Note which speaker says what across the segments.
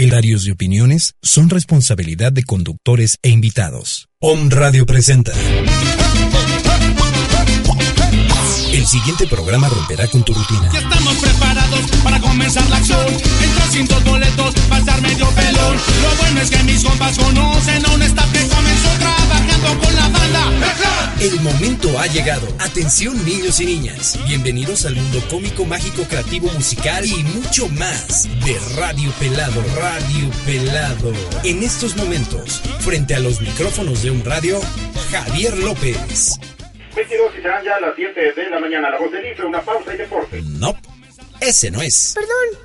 Speaker 1: El Horarios de opiniones son responsabilidad de conductores e invitados. Om Radio presenta. El siguiente programa romperá con tu rutina.
Speaker 2: Ya estamos preparados para comenzar la acción. Entra sin boletos, pasar medio pelón. Lo bueno es que mis compas conocen a un staff que comenzó con la banda.
Speaker 1: El momento ha llegado. Atención niños y niñas. Bienvenidos al mundo cómico, mágico, creativo, musical y mucho más de Radio Pelado. Radio Pelado. En estos momentos, frente a los micrófonos de un radio, Javier López.
Speaker 3: 22 y serán ya las 7 de la mañana. La voz del IFE, una pausa y deporte.
Speaker 1: No, ese no es.
Speaker 4: Perdón,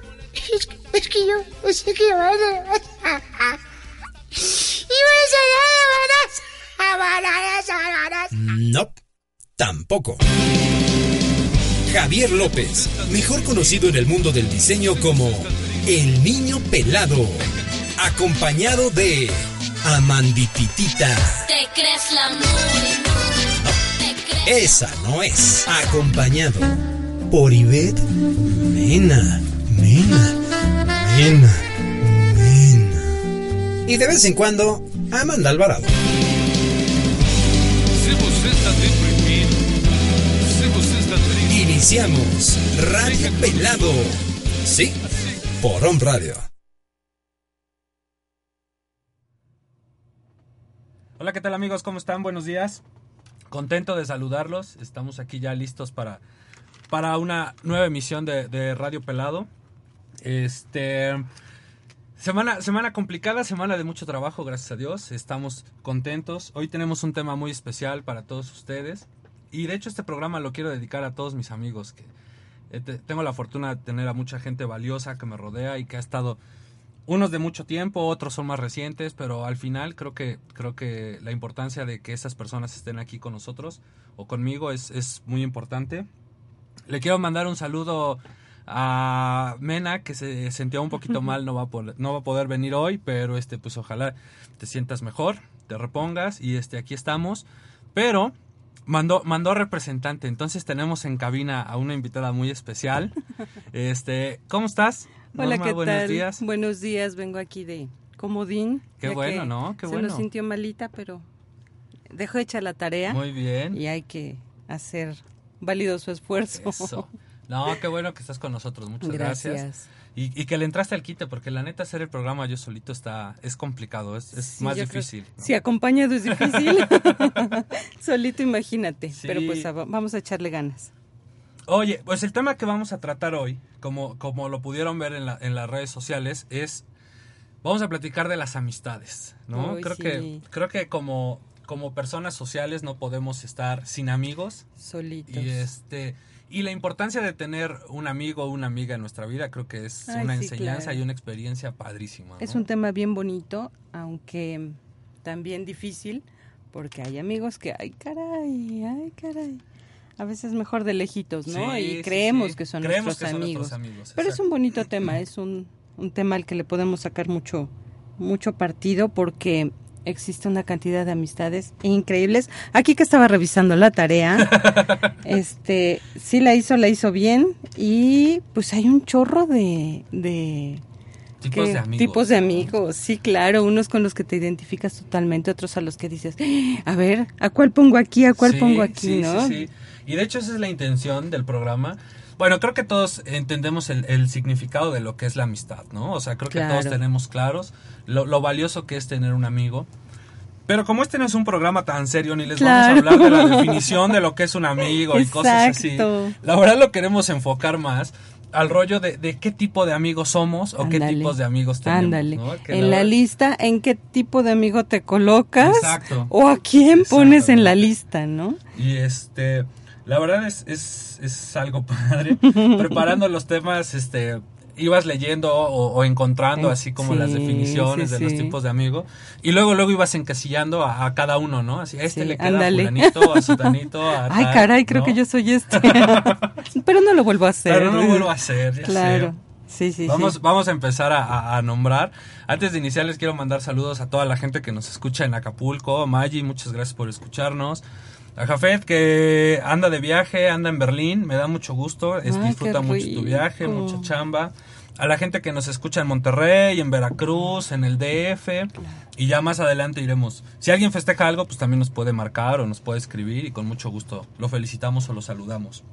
Speaker 4: es, que- es que yo a...
Speaker 1: No, tampoco. Javier López, mejor conocido en el mundo del diseño como El Niño Pelado, acompañado de Amandititita.
Speaker 5: Te crees la crees
Speaker 1: Esa no es. Acompañado por Ivette Mena, Mena, Mena, Mena. Y de vez en cuando, Amanda Alvarado. Iniciamos Radio Pelado. Sí, por On Radio.
Speaker 6: Hola, ¿qué tal amigos? ¿Cómo están? Buenos días. Contento de saludarlos. Estamos aquí ya listos para, para una nueva emisión de, de Radio Pelado. Este. Semana, semana complicada, semana de mucho trabajo, gracias a Dios. Estamos contentos. Hoy tenemos un tema muy especial para todos ustedes. Y de hecho este programa lo quiero dedicar a todos mis amigos que eh, te- tengo la fortuna de tener a mucha gente valiosa que me rodea y que ha estado unos de mucho tiempo, otros son más recientes, pero al final creo que creo que la importancia de que esas personas estén aquí con nosotros o conmigo es, es muy importante. Le quiero mandar un saludo a Mena que se sentía un poquito mal, no va a poder, no va a poder venir hoy, pero este pues ojalá te sientas mejor, te repongas y este aquí estamos, pero mandó mandó representante, entonces tenemos en cabina a una invitada muy especial. Este, ¿cómo estás?
Speaker 7: Hola,
Speaker 6: Norma,
Speaker 7: ¿qué
Speaker 6: buenos
Speaker 7: tal?
Speaker 6: días.
Speaker 7: Buenos días, vengo aquí de Comodín.
Speaker 6: Qué bueno, ¿no? Qué
Speaker 7: se
Speaker 6: bueno.
Speaker 7: nos sintió malita, pero dejó hecha la tarea
Speaker 6: Muy bien.
Speaker 7: y hay que hacer válido su esfuerzo.
Speaker 6: Eso. No, qué bueno que estás con nosotros. Muchas gracias.
Speaker 7: Gracias.
Speaker 6: Y, y que le entraste al quite, porque la neta hacer el programa yo solito está es complicado, es, es
Speaker 7: Sí,
Speaker 6: más difícil. ¿no?
Speaker 7: Si acompañado es difícil. Solito imagínate.
Speaker 6: Sí.
Speaker 7: Pero pues vamos a echarle ganas.
Speaker 6: Oye, pues el tema que vamos a tratar hoy, como, como lo pudieron ver en, la- en las redes sociales, es vamos a platicar de las amistades, ¿no?
Speaker 7: Uy,
Speaker 6: creo
Speaker 7: sí.
Speaker 6: que creo que como como personas sociales no podemos estar sin amigos
Speaker 7: Solitos.
Speaker 6: y este y la importancia de tener un amigo o una amiga en nuestra vida creo que es
Speaker 7: Ay,
Speaker 6: una
Speaker 7: sí,
Speaker 6: enseñanza
Speaker 7: claro.
Speaker 6: y una experiencia padrísima.
Speaker 7: Es un tema bien bonito, aunque también difícil, porque hay amigos que, ay caray, ay caray. A veces mejor de lejitos, ¿no?
Speaker 6: Sí,
Speaker 7: y creemos
Speaker 6: sí.
Speaker 7: que son
Speaker 6: Creemos
Speaker 7: nuestros
Speaker 6: que son
Speaker 7: amigos.
Speaker 6: nuestros amigos,
Speaker 7: Pero es un bonito tema, es un, un tema al que le podemos sacar mucho, mucho partido porque existe una cantidad de amistades increíbles. Aquí que estaba revisando la tarea, este, sí la hizo, la hizo bien y pues hay un chorro de, de
Speaker 6: Tipos de amigos.
Speaker 7: Tipos de amigos, sí, claro, unos con los que te identificas totalmente, otros a los que dices, "Ah, a ver, ¿a cuál pongo aquí? ¿A cuál
Speaker 6: Sí,
Speaker 7: pongo aquí?
Speaker 6: sí,
Speaker 7: ¿no?
Speaker 6: sí, sí. Y de hecho esa es la intención del programa. Bueno, creo que todos entendemos el, el significado de lo que es la amistad, ¿no? O sea, creo que todos tenemos claros lo, lo valioso que es tener un amigo. Pero como este no es un programa tan serio, ni les
Speaker 7: Claro.
Speaker 6: vamos a hablar de la definición de lo que es un amigo y cosas así. La verdad lo queremos enfocar más al rollo de, de qué tipo de amigos somos o qué tipos de amigos tenemos.
Speaker 7: Ándale.
Speaker 6: ¿no?
Speaker 7: En la lista, ¿en qué tipo de amigo te colocas?
Speaker 6: Exacto.
Speaker 7: O a quién
Speaker 6: Exacto.
Speaker 7: pones en la lista, ¿no?
Speaker 6: Y este, la verdad es, es, es algo padre. Preparando los temas, este, ibas leyendo o, o encontrando
Speaker 7: Eh,
Speaker 6: así como
Speaker 7: sí,
Speaker 6: las definiciones
Speaker 7: sí,
Speaker 6: de los tipos de amigo y luego luego ibas encasillando a, a cada uno, ¿no? Así, a este le queda
Speaker 7: ándale.
Speaker 6: a fulanito, a sutanito, a
Speaker 7: Ay,
Speaker 6: tal,
Speaker 7: caray, creo
Speaker 6: ¿no?
Speaker 7: que yo soy este. Pero no lo vuelvo a hacer.
Speaker 6: Pero no lo vuelvo a hacer, ya
Speaker 7: Claro.
Speaker 6: sé.
Speaker 7: Sí, sí,
Speaker 6: Vamos,
Speaker 7: sí.
Speaker 6: vamos a empezar a, a- a nombrar. Antes de iniciar les quiero mandar saludos a toda la gente que nos escucha en Acapulco. Maggi, muchas gracias por escucharnos. A Jafet que anda de viaje, anda en Berlín, me da mucho gusto, es-
Speaker 7: Ay,
Speaker 6: disfruta mucho tu viaje, mucha chamba. A la gente que nos escucha en Monterrey, en Veracruz, en el DF. Y ya más adelante iremos. Si alguien festeja algo, pues también nos puede marcar o nos puede escribir y con mucho gusto lo felicitamos o lo saludamos.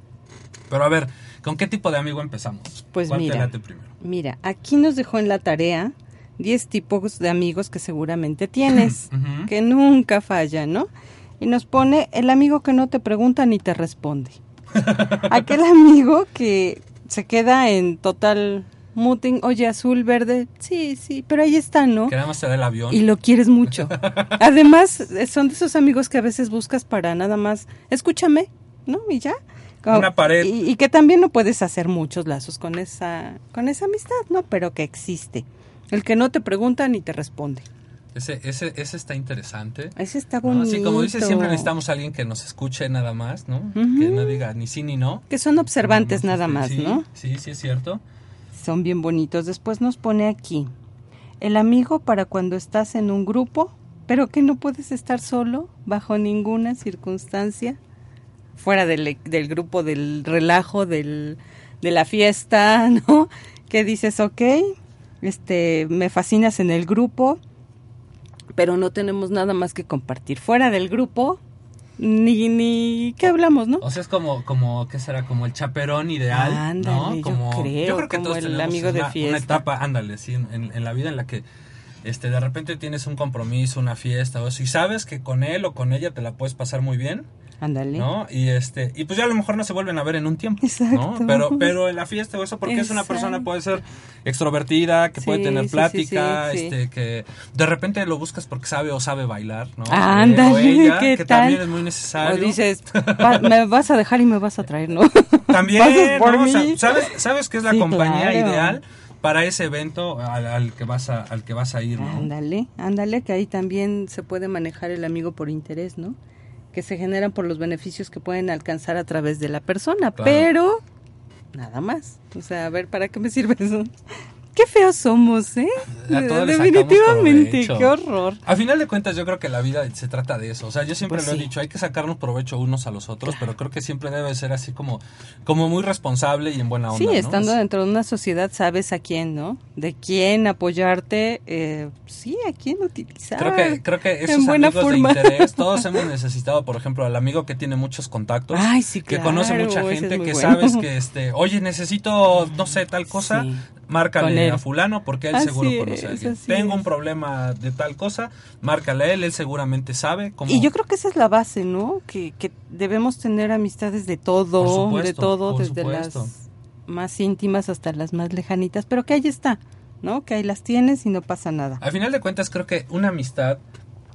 Speaker 6: Pero a ver, ¿con qué tipo de amigo empezamos?
Speaker 7: Pues
Speaker 6: ¿Cuál te
Speaker 7: mira.
Speaker 6: late primero?
Speaker 7: Mira, aquí nos dejó en la tarea 10 tipos de amigos que seguramente tienes, que nunca fallan, ¿no? Y nos pone el amigo que no te pregunta ni te responde. Aquel amigo que se queda en total muting, oye, azul, verde, sí, sí, pero ahí está, ¿no?
Speaker 6: Que nada más te da el avión.
Speaker 7: Y lo quieres mucho. Además, son de esos amigos que a veces buscas para nada más, escúchame, ¿no? Y ya. Como-
Speaker 6: Una pared.
Speaker 7: Y, y que también no puedes hacer muchos lazos con esa, con esa amistad, ¿no? Pero que existe. El que no te pregunta ni te responde.
Speaker 6: Ese, ese, ese está interesante.
Speaker 7: Ese está
Speaker 6: ¿no?
Speaker 7: bonito.
Speaker 6: Así como dices, siempre necesitamos a alguien que nos escuche nada más, ¿no?
Speaker 7: Ujú.
Speaker 6: Que no diga ni sí ni no.
Speaker 7: Que son observantes
Speaker 6: Nada
Speaker 7: nada
Speaker 6: más,
Speaker 7: más,
Speaker 6: este,
Speaker 7: ¿no?
Speaker 6: Sí, sí, es cierto.
Speaker 7: Son bien bonitos. Después nos pone aquí. El amigo para cuando estás en un grupo, pero que no puedes estar solo bajo ninguna circunstancia. Fuera del, del grupo, del relajo, del, de la fiesta, ¿no? Que dices, ok, este, me fascinas en el grupo, pero no tenemos nada más que compartir. Fuera del grupo, ni, ni, ¿qué hablamos, no?
Speaker 6: O sea, es como, como, ¿qué será? Como el chaperón ideal,
Speaker 7: Ándale,
Speaker 6: ¿no?
Speaker 7: yo
Speaker 6: Como,
Speaker 7: creo,
Speaker 6: creo que
Speaker 7: como
Speaker 6: todos
Speaker 7: el amigo de
Speaker 6: una,
Speaker 7: fiesta.
Speaker 6: una etapa, ándale, sí, en la vida en la que este, de repente tienes un compromiso, una fiesta o eso, y sabes que con él o con ella te la puedes pasar muy bien,
Speaker 7: Ándale.
Speaker 6: ¿no? Y este, y pues ya a lo mejor no se vuelven a ver en un tiempo,
Speaker 7: Exacto.
Speaker 6: ¿no? Pero, pero en la fiesta o eso, porque es una persona puede ser extrovertida, que puede tener plática,
Speaker 7: sí, sí.
Speaker 6: este, que de repente lo buscas porque sabe o sabe bailar, ¿no?
Speaker 7: Ándale,
Speaker 6: o ella,
Speaker 7: ¿qué
Speaker 6: que
Speaker 7: tal?
Speaker 6: también es muy necesario.
Speaker 7: O dices, "Va- me vas a dejar y me vas a traer, ¿no?
Speaker 6: También,
Speaker 7: por mí.
Speaker 6: ¿sabes, ¿sabes qué es la compañía
Speaker 7: claro.
Speaker 6: ideal para ese evento al, al que vas a, al que vas a ir, ¿no?
Speaker 7: Ándale, ándale, que ahí también se puede manejar el amigo por interés, ¿no? Que se generan por los beneficios que pueden alcanzar a través de la persona,
Speaker 6: Claro.
Speaker 7: pero nada más. O sea, a ver, ¿para qué me sirve eso? Qué feos somos, ¿eh? Definitivamente, qué horror.
Speaker 6: A final de cuentas, yo creo que la vida se trata de eso. O sea, yo siempre
Speaker 7: Pues
Speaker 6: lo he dicho, hay que sacarnos provecho unos a los otros, pero creo que siempre debe ser así como, como muy responsable y en buena onda.
Speaker 7: Sí, estando
Speaker 6: Es-
Speaker 7: dentro de una sociedad sabes a quién, ¿no? De quién apoyarte, eh, sí, a quién utilizar.
Speaker 6: Creo que, creo que
Speaker 7: en
Speaker 6: esos
Speaker 7: buena
Speaker 6: amigos
Speaker 7: forma.
Speaker 6: de interés, todos hemos necesitado, por ejemplo, al amigo que tiene muchos contactos,
Speaker 7: Ay, sí,
Speaker 6: que
Speaker 7: claro,
Speaker 6: conoce mucha
Speaker 7: es
Speaker 6: gente, que
Speaker 7: bueno.
Speaker 6: sabes que, este, oye, necesito, no sé, tal cosa,
Speaker 7: Sí,
Speaker 6: márcale a fulano porque él
Speaker 7: Así
Speaker 6: seguro conoce a alguien. Tengo
Speaker 7: es.
Speaker 6: un problema de tal cosa, márcale a él, él seguramente sabe cómo...
Speaker 7: Y yo creo que esa es la base, ¿no? Que, que debemos tener amistades de todo,
Speaker 6: supuesto,
Speaker 7: de todo, desde
Speaker 6: supuesto.
Speaker 7: las más íntimas hasta las más lejanitas, pero que ahí está, ¿no? Que ahí las tienes y no pasa nada.
Speaker 6: Al final de cuentas, creo que una amistad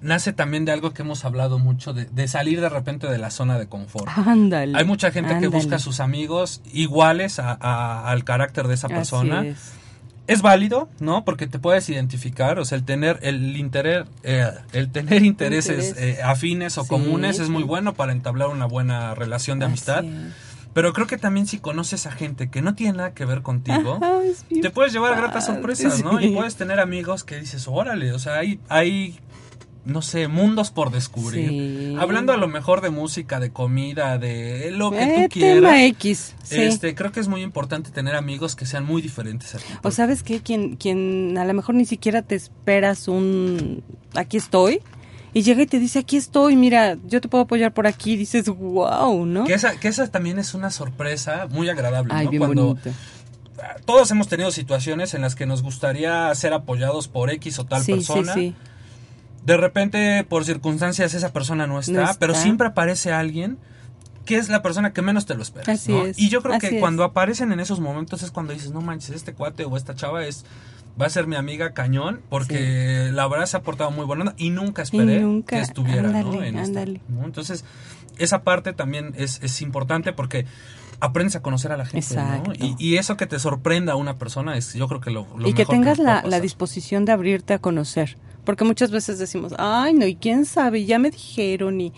Speaker 6: nace también de algo que hemos hablado mucho, de, de salir de repente de la zona de confort.
Speaker 7: Ándale.
Speaker 6: Hay mucha gente que busca a sus amigos iguales a- a- al carácter de esa
Speaker 7: Así
Speaker 6: persona.
Speaker 7: es.
Speaker 6: Es válido, ¿no? Porque te puedes identificar, o sea, el tener el interés, eh, el tener intereses
Speaker 7: Interés.
Speaker 6: eh, afines o
Speaker 7: Sí,
Speaker 6: comunes es muy bueno para entablar una buena relación de amistad. Pero creo que también si conoces a gente que no tiene nada que ver contigo,
Speaker 7: Ajá,
Speaker 6: te puedes llevar gratas
Speaker 7: padre,
Speaker 6: sorpresas, ¿no?
Speaker 7: sí.
Speaker 6: Y puedes tener amigos que dices, órale, o sea, hay, hay no sé, mundos por descubrir.
Speaker 7: Sí.
Speaker 6: Hablando a lo mejor de música, de comida, de lo que
Speaker 7: Eh,
Speaker 6: tú quieras.
Speaker 7: tema X, sí.
Speaker 6: Este, creo que es muy importante tener amigos que sean muy diferentes a ti.
Speaker 7: O sabes qué, quien, quien a lo mejor ni siquiera te esperas un aquí estoy y llega y te dice aquí estoy, mira, yo te puedo apoyar por aquí, dices wow, ¿no?
Speaker 6: Que esa, que esa también es una sorpresa muy agradable,
Speaker 7: Ay,
Speaker 6: ¿no?
Speaker 7: bien
Speaker 6: Cuando
Speaker 7: bonito.
Speaker 6: todos hemos tenido situaciones en las que nos gustaría ser apoyados por X o tal
Speaker 7: sí,
Speaker 6: persona.
Speaker 7: sí, sí.
Speaker 6: De repente, por circunstancias, esa persona no está,
Speaker 7: No está.
Speaker 6: pero siempre aparece alguien que es la persona que menos te lo esperas.
Speaker 7: Así
Speaker 6: ¿no?
Speaker 7: es,
Speaker 6: Y yo creo
Speaker 7: así
Speaker 6: que
Speaker 7: es.
Speaker 6: cuando aparecen en esos momentos es cuando dices, no manches, este cuate o esta chava es va a ser mi amiga cañón porque la verdad se ha portado muy buena onda y nunca esperé
Speaker 7: nunca,
Speaker 6: que estuviera en esta,
Speaker 7: ándale.
Speaker 6: ¿no? entonces esa parte también es, es importante porque aprendes a conocer a la gente,
Speaker 7: Exacto.
Speaker 6: ¿no? Y, y eso que te sorprenda a una persona es, yo creo que lo, lo
Speaker 7: y que tengas la, disposición de abrirte a conocer. Porque muchas veces decimos, ay, no, y quién sabe, ya me dijeron, y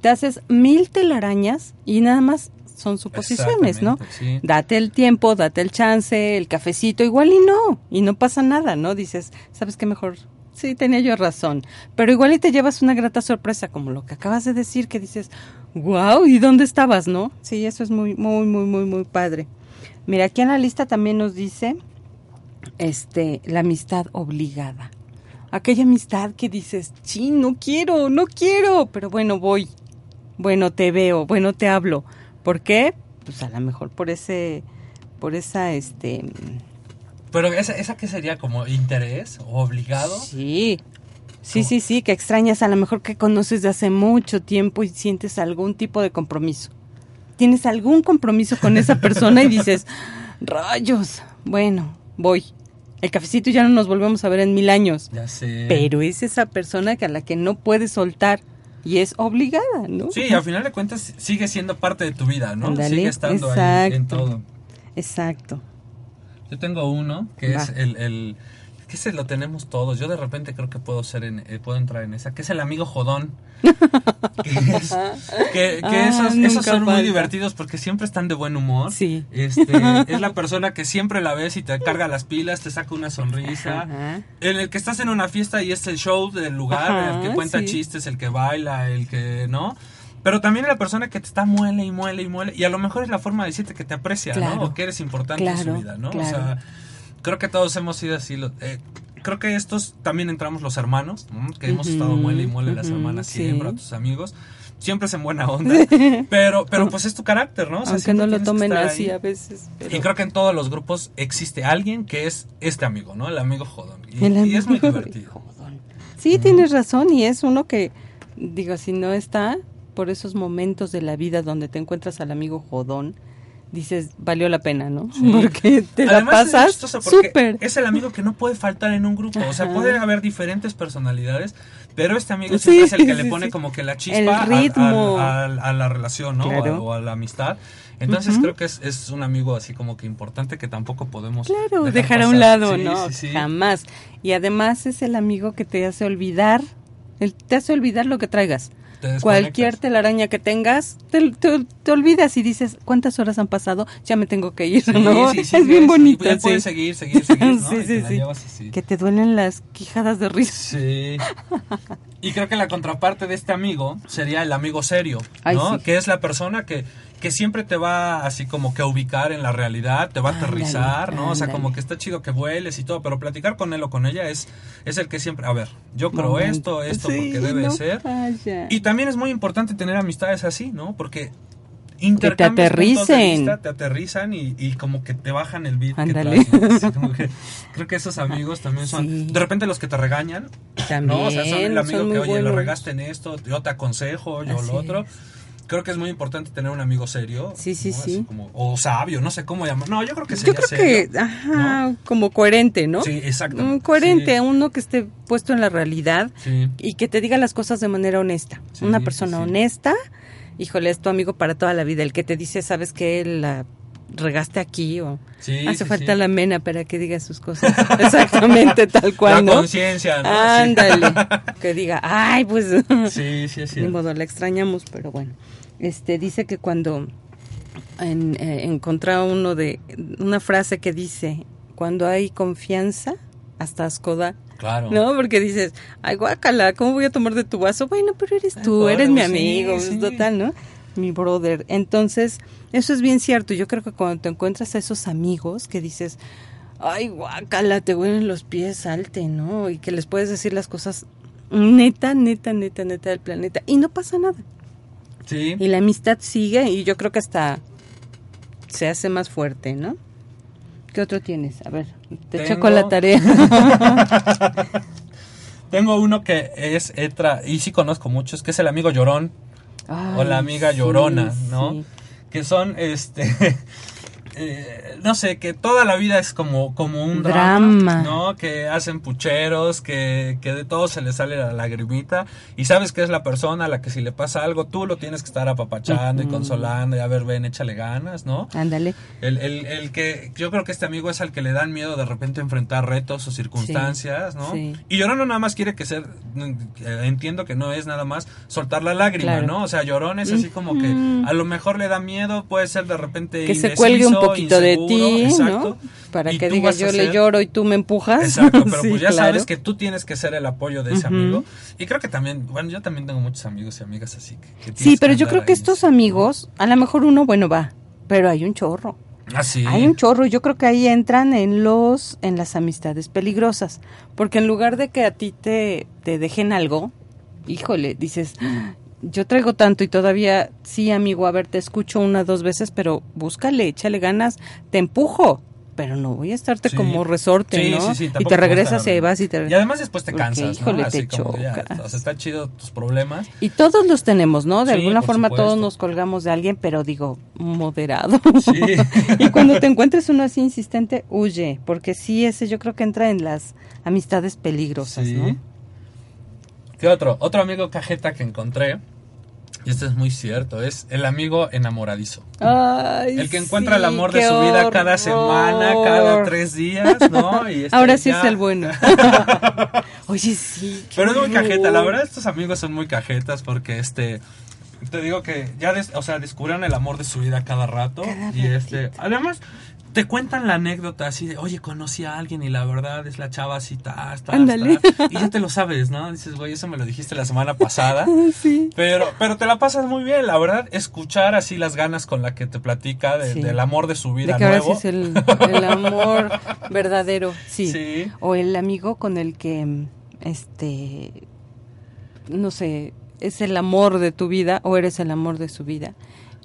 Speaker 7: te haces mil telarañas y nada más son suposiciones, ¿no?
Speaker 6: Sí.
Speaker 7: Date el tiempo, date el chance, el cafecito, igual y no, y no pasa nada, ¿no? Dices, ¿sabes qué mejor? Sí, tenía yo razón. Pero igual y te llevas una grata sorpresa, como lo que acabas de decir, que dices, wow, ¿y dónde estabas, no? Sí, eso es muy, muy, muy, muy, muy padre. Mira, aquí en la lista también nos dice, este, la amistad obligada. Aquella amistad que dices, sí, no quiero, no quiero, pero bueno, voy. Bueno, te veo, bueno, te hablo. ¿Por qué? Pues a lo mejor por ese, por esa, este,
Speaker 6: Pero esa, esa que sería como interés o obligado.
Speaker 7: Sí, sí, sí, sí, que extrañas a lo mejor que conoces de hace mucho tiempo y sientes algún tipo de compromiso. Tienes algún compromiso con esa persona y dices, rayos, bueno, voy. El cafecito ya no nos volvemos a ver en mil años.
Speaker 6: Ya sé.
Speaker 7: Pero es esa persona que a la que no puedes soltar y es obligada, ¿no?
Speaker 6: Sí, al final de cuentas sigue siendo parte de tu vida, ¿no? Sigue estando ahí en todo.
Speaker 7: Exacto.
Speaker 6: Yo tengo uno que
Speaker 7: Va.
Speaker 6: es el, el que ese lo tenemos todos. Yo de repente creo que puedo ser en, eh, puedo entrar en esa, que es el amigo jodón. que es- que, que
Speaker 7: Ah,
Speaker 6: esos, son muy divertidos porque siempre están de buen humor.
Speaker 7: Sí.
Speaker 6: Este, es la persona que siempre la ves y te carga las pilas, te saca una sonrisa.
Speaker 7: Ajá.
Speaker 6: En el que estás en una fiesta y es el show del lugar,
Speaker 7: Ajá,
Speaker 6: el que cuenta
Speaker 7: sí.
Speaker 6: chistes, el que baila, el que, ¿no? Pero también la persona que te está muele y muele y muele. Y a lo mejor es la forma de decirte que te aprecia,
Speaker 7: Claro.
Speaker 6: ¿no? O que eres importante en su
Speaker 7: Claro,
Speaker 6: vida, ¿no?
Speaker 7: claro.
Speaker 6: O sea, creo que todos hemos sido así. lo- eh, creo que estos también entramos los hermanos, ¿no? que hemos estado muele y muele las hermanas
Speaker 7: sí.
Speaker 6: siempre, a tus amigos. Siempre es en buena onda. pero, pero pues es tu carácter, ¿no? O sea,
Speaker 7: Aunque no lo tomen así
Speaker 6: ahí.
Speaker 7: a veces. pero-
Speaker 6: Y creo que en todos los grupos existe alguien que es este amigo, ¿no? El amigo jodón. Y,
Speaker 7: El
Speaker 6: y es muy
Speaker 7: amigo
Speaker 6: divertido.
Speaker 7: jodón. Sí, tienes razón y es uno que, digo, si no está por esos momentos de la vida donde te encuentras al amigo jodón, dices, valió la pena, ¿no?
Speaker 6: Sí.
Speaker 7: Porque te la
Speaker 6: Además, es
Speaker 7: pasas súper.
Speaker 6: Es el amigo que no puede faltar en un grupo. O sea, puede haber diferentes personalidades, pero este amigo
Speaker 7: Sí,
Speaker 6: siempre es el que le pone como que la chispa
Speaker 7: El
Speaker 6: al-
Speaker 7: ritmo.
Speaker 6: a la relación, ¿no?
Speaker 7: Claro.
Speaker 6: O, a, la amistad. Entonces creo que es, es un amigo así como que importante que tampoco podemos
Speaker 7: Claro,
Speaker 6: dejar,
Speaker 7: dejar a un lado,
Speaker 6: Sí,
Speaker 7: no,
Speaker 6: sí, sí.
Speaker 7: jamás. Y además es el amigo que te hace olvidar, el, te hace olvidar lo que traigas.
Speaker 6: Te.
Speaker 7: Cualquier telaraña que tengas, te, te- te olvidas y dices, ¿cuántas horas han pasado? Ya me tengo que ir,
Speaker 6: Sí,
Speaker 7: ¿no?
Speaker 6: sí, sí,
Speaker 7: es bien bonito.
Speaker 6: Ya puedes seguir, seguir, seguir, ¿no?
Speaker 7: Sí, sí, sí.
Speaker 6: así.
Speaker 7: Que te duelen las quijadas de risa.
Speaker 6: Sí. Y creo que la contraparte de este amigo sería el amigo serio, ¿no? Que es la persona que, que siempre te va así como que a ubicar en la realidad, te va a
Speaker 7: Ándale,
Speaker 6: aterrizar, ¿no? O sea, como que está chido que vueles y todo, pero platicar con él o con ella es, es el que siempre, a ver, yo creo
Speaker 7: Momento.
Speaker 6: esto, esto,
Speaker 7: Sí,
Speaker 6: porque debe
Speaker 7: no
Speaker 6: ser.
Speaker 7: falla.
Speaker 6: Y también es muy importante tener amistades así, ¿no? Porque intercambias puntos de
Speaker 7: aterricen.
Speaker 6: vista, te aterrizan y, y como que te bajan el beat
Speaker 7: Ándale.
Speaker 6: que traes, ¿no? Así como que creo que esos amigos también son
Speaker 7: Sí.
Speaker 6: de repente los que te regañan
Speaker 7: También,
Speaker 6: no o sea son el amigo
Speaker 7: son
Speaker 6: que oye lo regaste en esto yo te aconsejo yo
Speaker 7: Así
Speaker 6: lo otro
Speaker 7: es.
Speaker 6: Creo que es muy importante tener un amigo serio
Speaker 7: Sí, sí, sí.
Speaker 6: como- o sabio no sé cómo llamar no yo creo que
Speaker 7: Yo
Speaker 6: sería
Speaker 7: creo
Speaker 6: serio,
Speaker 7: que, ajá, como coherente, ¿no?
Speaker 6: sí exacto
Speaker 7: Un coherente, uno que esté puesto en la realidad
Speaker 6: sí.
Speaker 7: y que te diga las cosas de manera honesta.
Speaker 6: Sí,
Speaker 7: Una
Speaker 6: sí,
Speaker 7: persona
Speaker 6: sí.
Speaker 7: honesta, híjole, es tu amigo para toda la vida. El que te dice, sabes que la regaste aquí o
Speaker 6: Sí,
Speaker 7: hace
Speaker 6: sí,
Speaker 7: falta
Speaker 6: sí.
Speaker 7: la mena para que diga sus cosas. Exactamente, tal
Speaker 6: la
Speaker 7: cual, ¿no?
Speaker 6: conciencia ¿no?
Speaker 7: Ándale. que diga, ay, pues.
Speaker 6: sí sí sí
Speaker 7: Ni modo, la extrañamos, pero bueno. Este dice que cuando en, eh, encontraba uno de una frase que dice cuando hay confianza hasta asco da.
Speaker 6: claro
Speaker 7: No, porque dices, ay, guácala, ¿cómo voy a tomar de tu vaso? Bueno, pero eres tú,
Speaker 6: Ay,
Speaker 7: eres mi amigo, pues,
Speaker 6: sí.
Speaker 7: total, ¿no? Mi brother. Entonces, eso es bien cierto. Yo creo que cuando te encuentras a esos amigos que dices, ay, guácala, te huelen los pies, salte, ¿no? Y que les puedes decir las cosas neta, neta, neta, neta del planeta. Y no pasa nada.
Speaker 6: Sí
Speaker 7: Y la amistad sigue y yo creo que hasta se hace más fuerte, ¿no? ¿Qué otro tienes? A ver, te
Speaker 6: Tengo-
Speaker 7: checo la tarea.
Speaker 6: tengo uno que es Etra y sí conozco muchos que es el amigo llorón o la amiga
Speaker 7: sí,
Speaker 6: llorona, ¿no?
Speaker 7: sí.
Speaker 6: Que son, este, eh, no sé, que toda la vida es como, como un
Speaker 7: Drama.
Speaker 6: drama, ¿no? Que hacen pucheros, que, que de todo se les sale la lagrimita y sabes que es la persona a la que si le pasa algo tú lo tienes que estar apapachando y consolando y a ver, ven, échale ganas, ¿no?
Speaker 7: Ándale.
Speaker 6: El, el, el que yo creo que este amigo es al que le dan miedo de repente enfrentar retos o circunstancias, ¿no?
Speaker 7: sí.
Speaker 6: Y Llorón nada más quiere que ser, entiendo que no es nada más soltar la lágrima,
Speaker 7: Claro.
Speaker 6: ¿no? O sea, Llorón es así como que a lo mejor le da miedo, puede ser de repente
Speaker 7: Que se cuelgue un poquito de ti,
Speaker 6: exacto,
Speaker 7: ¿no? Para
Speaker 6: y
Speaker 7: que digas yo le lloro y tú me empujas.
Speaker 6: Exacto, pero
Speaker 7: Sí,
Speaker 6: pues ya
Speaker 7: claro.
Speaker 6: sabes que tú tienes que ser el apoyo de ese amigo. Y creo que también, bueno, yo también tengo muchos amigos y amigas así que, que
Speaker 7: Sí, pero yo creo que estos amigos, a lo mejor uno, bueno, va, pero hay un chorro.
Speaker 6: Ah, sí.
Speaker 7: Hay un chorro, yo creo que ahí entran en los en las amistades peligrosas, porque en lugar de que a ti te, te dejen algo, híjole, dices, "Ah, yo traigo tanto y todavía sí, amigo, a ver, te escucho una dos veces, pero búscale, échale ganas, te empujo, pero no voy a estarte
Speaker 6: Sí.
Speaker 7: como resorte,
Speaker 6: Sí,
Speaker 7: ¿no?
Speaker 6: sí, sí,
Speaker 7: y te regresas y vas y te
Speaker 6: Y además después te
Speaker 7: Porque,
Speaker 6: cansas,
Speaker 7: híjole,
Speaker 6: ¿no? Así
Speaker 7: te
Speaker 6: como ya, o sea, está chido tus problemas.
Speaker 7: Y todos los tenemos, ¿no? De alguna forma todos nos colgamos de alguien, pero digo, moderado.
Speaker 6: Sí.
Speaker 7: y cuando te encuentres uno así insistente, huye, porque sí, ese yo creo que entra en las amistades peligrosas,
Speaker 6: Sí.
Speaker 7: ¿no?
Speaker 6: ¿Qué otro? Otro amigo cajeta que encontré, y esto es muy cierto, es el amigo enamoradizo.
Speaker 7: Ay,
Speaker 6: El que encuentra el amor de su vida cada semana, cada tres días, ¿no? Y este,
Speaker 7: Ahora sí
Speaker 6: ya-
Speaker 7: es el bueno. Oye, sí.
Speaker 6: Pero es muy cajeta, la verdad estos amigos son muy cajetas porque este te digo que ya des- o sea, descubren el amor de su vida cada rato
Speaker 7: Cada
Speaker 6: y este además te cuentan la anécdota así de, oye, conocí a alguien y la verdad es la chava así, ta, ta,
Speaker 7: Ándale.
Speaker 6: ta", y ya te lo sabes, ¿no? Dices, güey, eso me lo dijiste la semana pasada.
Speaker 7: Sí.
Speaker 6: Pero, pero te la pasas muy bien, la verdad, escuchar así las ganas con la que te platica de-
Speaker 7: Sí.
Speaker 6: del amor de su vida
Speaker 7: De que ahora sí
Speaker 6: nuevo.
Speaker 7: es el, el amor verdadero, sí.
Speaker 6: Sí.
Speaker 7: O el amigo con el que, este, no sé, es el amor de tu vida o eres el amor de su vida.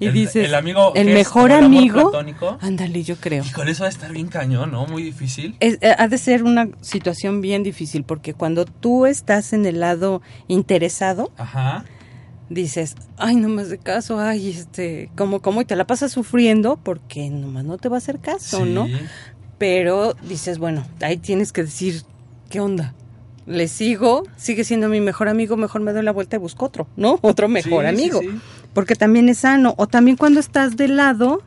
Speaker 7: Y
Speaker 6: El-
Speaker 7: dices,
Speaker 6: el amigo
Speaker 7: el
Speaker 6: es
Speaker 7: mejor
Speaker 6: el
Speaker 7: amigo, ándale, yo creo.
Speaker 6: Y con eso va a estar bien cañón, ¿no? Muy difícil.
Speaker 7: Es- eh, ha de ser una situación bien difícil porque cuando tú estás en el lado interesado,
Speaker 6: Ajá.
Speaker 7: dices, ay, no me hace caso, ay, este, como, como, y te la pasas sufriendo porque nomás no te va a hacer caso, ¿no? Pero dices, bueno, ahí tienes que decir, ¿qué onda? Le sigo, sigue siendo mi mejor amigo, mejor me doy la vuelta y busco otro, ¿no? Otro mejor
Speaker 6: Sí, sí,
Speaker 7: amigo.
Speaker 6: sí.
Speaker 7: Porque también es sano. O también cuando estás del lado,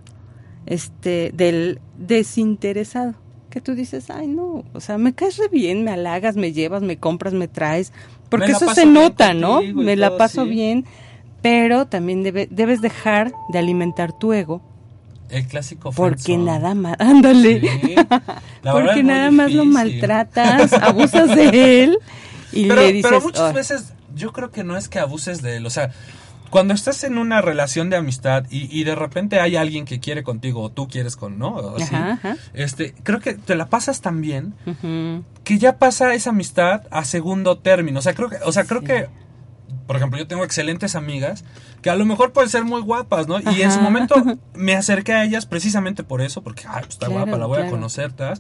Speaker 7: este, del desinteresado. Que tú dices, ay, no, o sea, me caes re bien, me halagas, me llevas, me compras, me traes. Porque
Speaker 6: Me
Speaker 7: eso se nota, ¿no? Me la
Speaker 6: todo,
Speaker 7: paso
Speaker 6: sí.
Speaker 7: bien. Pero también debe- debes dejar de alimentar tu ego.
Speaker 6: El clásico
Speaker 7: Porque nada más, ándale.
Speaker 6: Sí.
Speaker 7: Porque nada más lo maltratas, abusas de él y
Speaker 6: Pero,
Speaker 7: le dices,
Speaker 6: pero muchas veces yo creo que no es que abuses de él. O sea, cuando estás en una relación de amistad y, y de repente hay alguien que quiere contigo o tú quieres con, ¿no? O así,
Speaker 7: Ajá, ajá.
Speaker 6: Este, creo que te la pasas tan bien
Speaker 7: Ujú.
Speaker 6: que ya pasa esa amistad a segundo término. O sea, creo que, o sea, creo
Speaker 7: Sí.
Speaker 6: que, por ejemplo, yo tengo excelentes amigas que a lo mejor pueden ser muy guapas, ¿no? Y en su momento me acerqué a ellas precisamente por eso, porque, ay, pues está
Speaker 7: Claro,
Speaker 6: guapa, la voy a conocer, tas.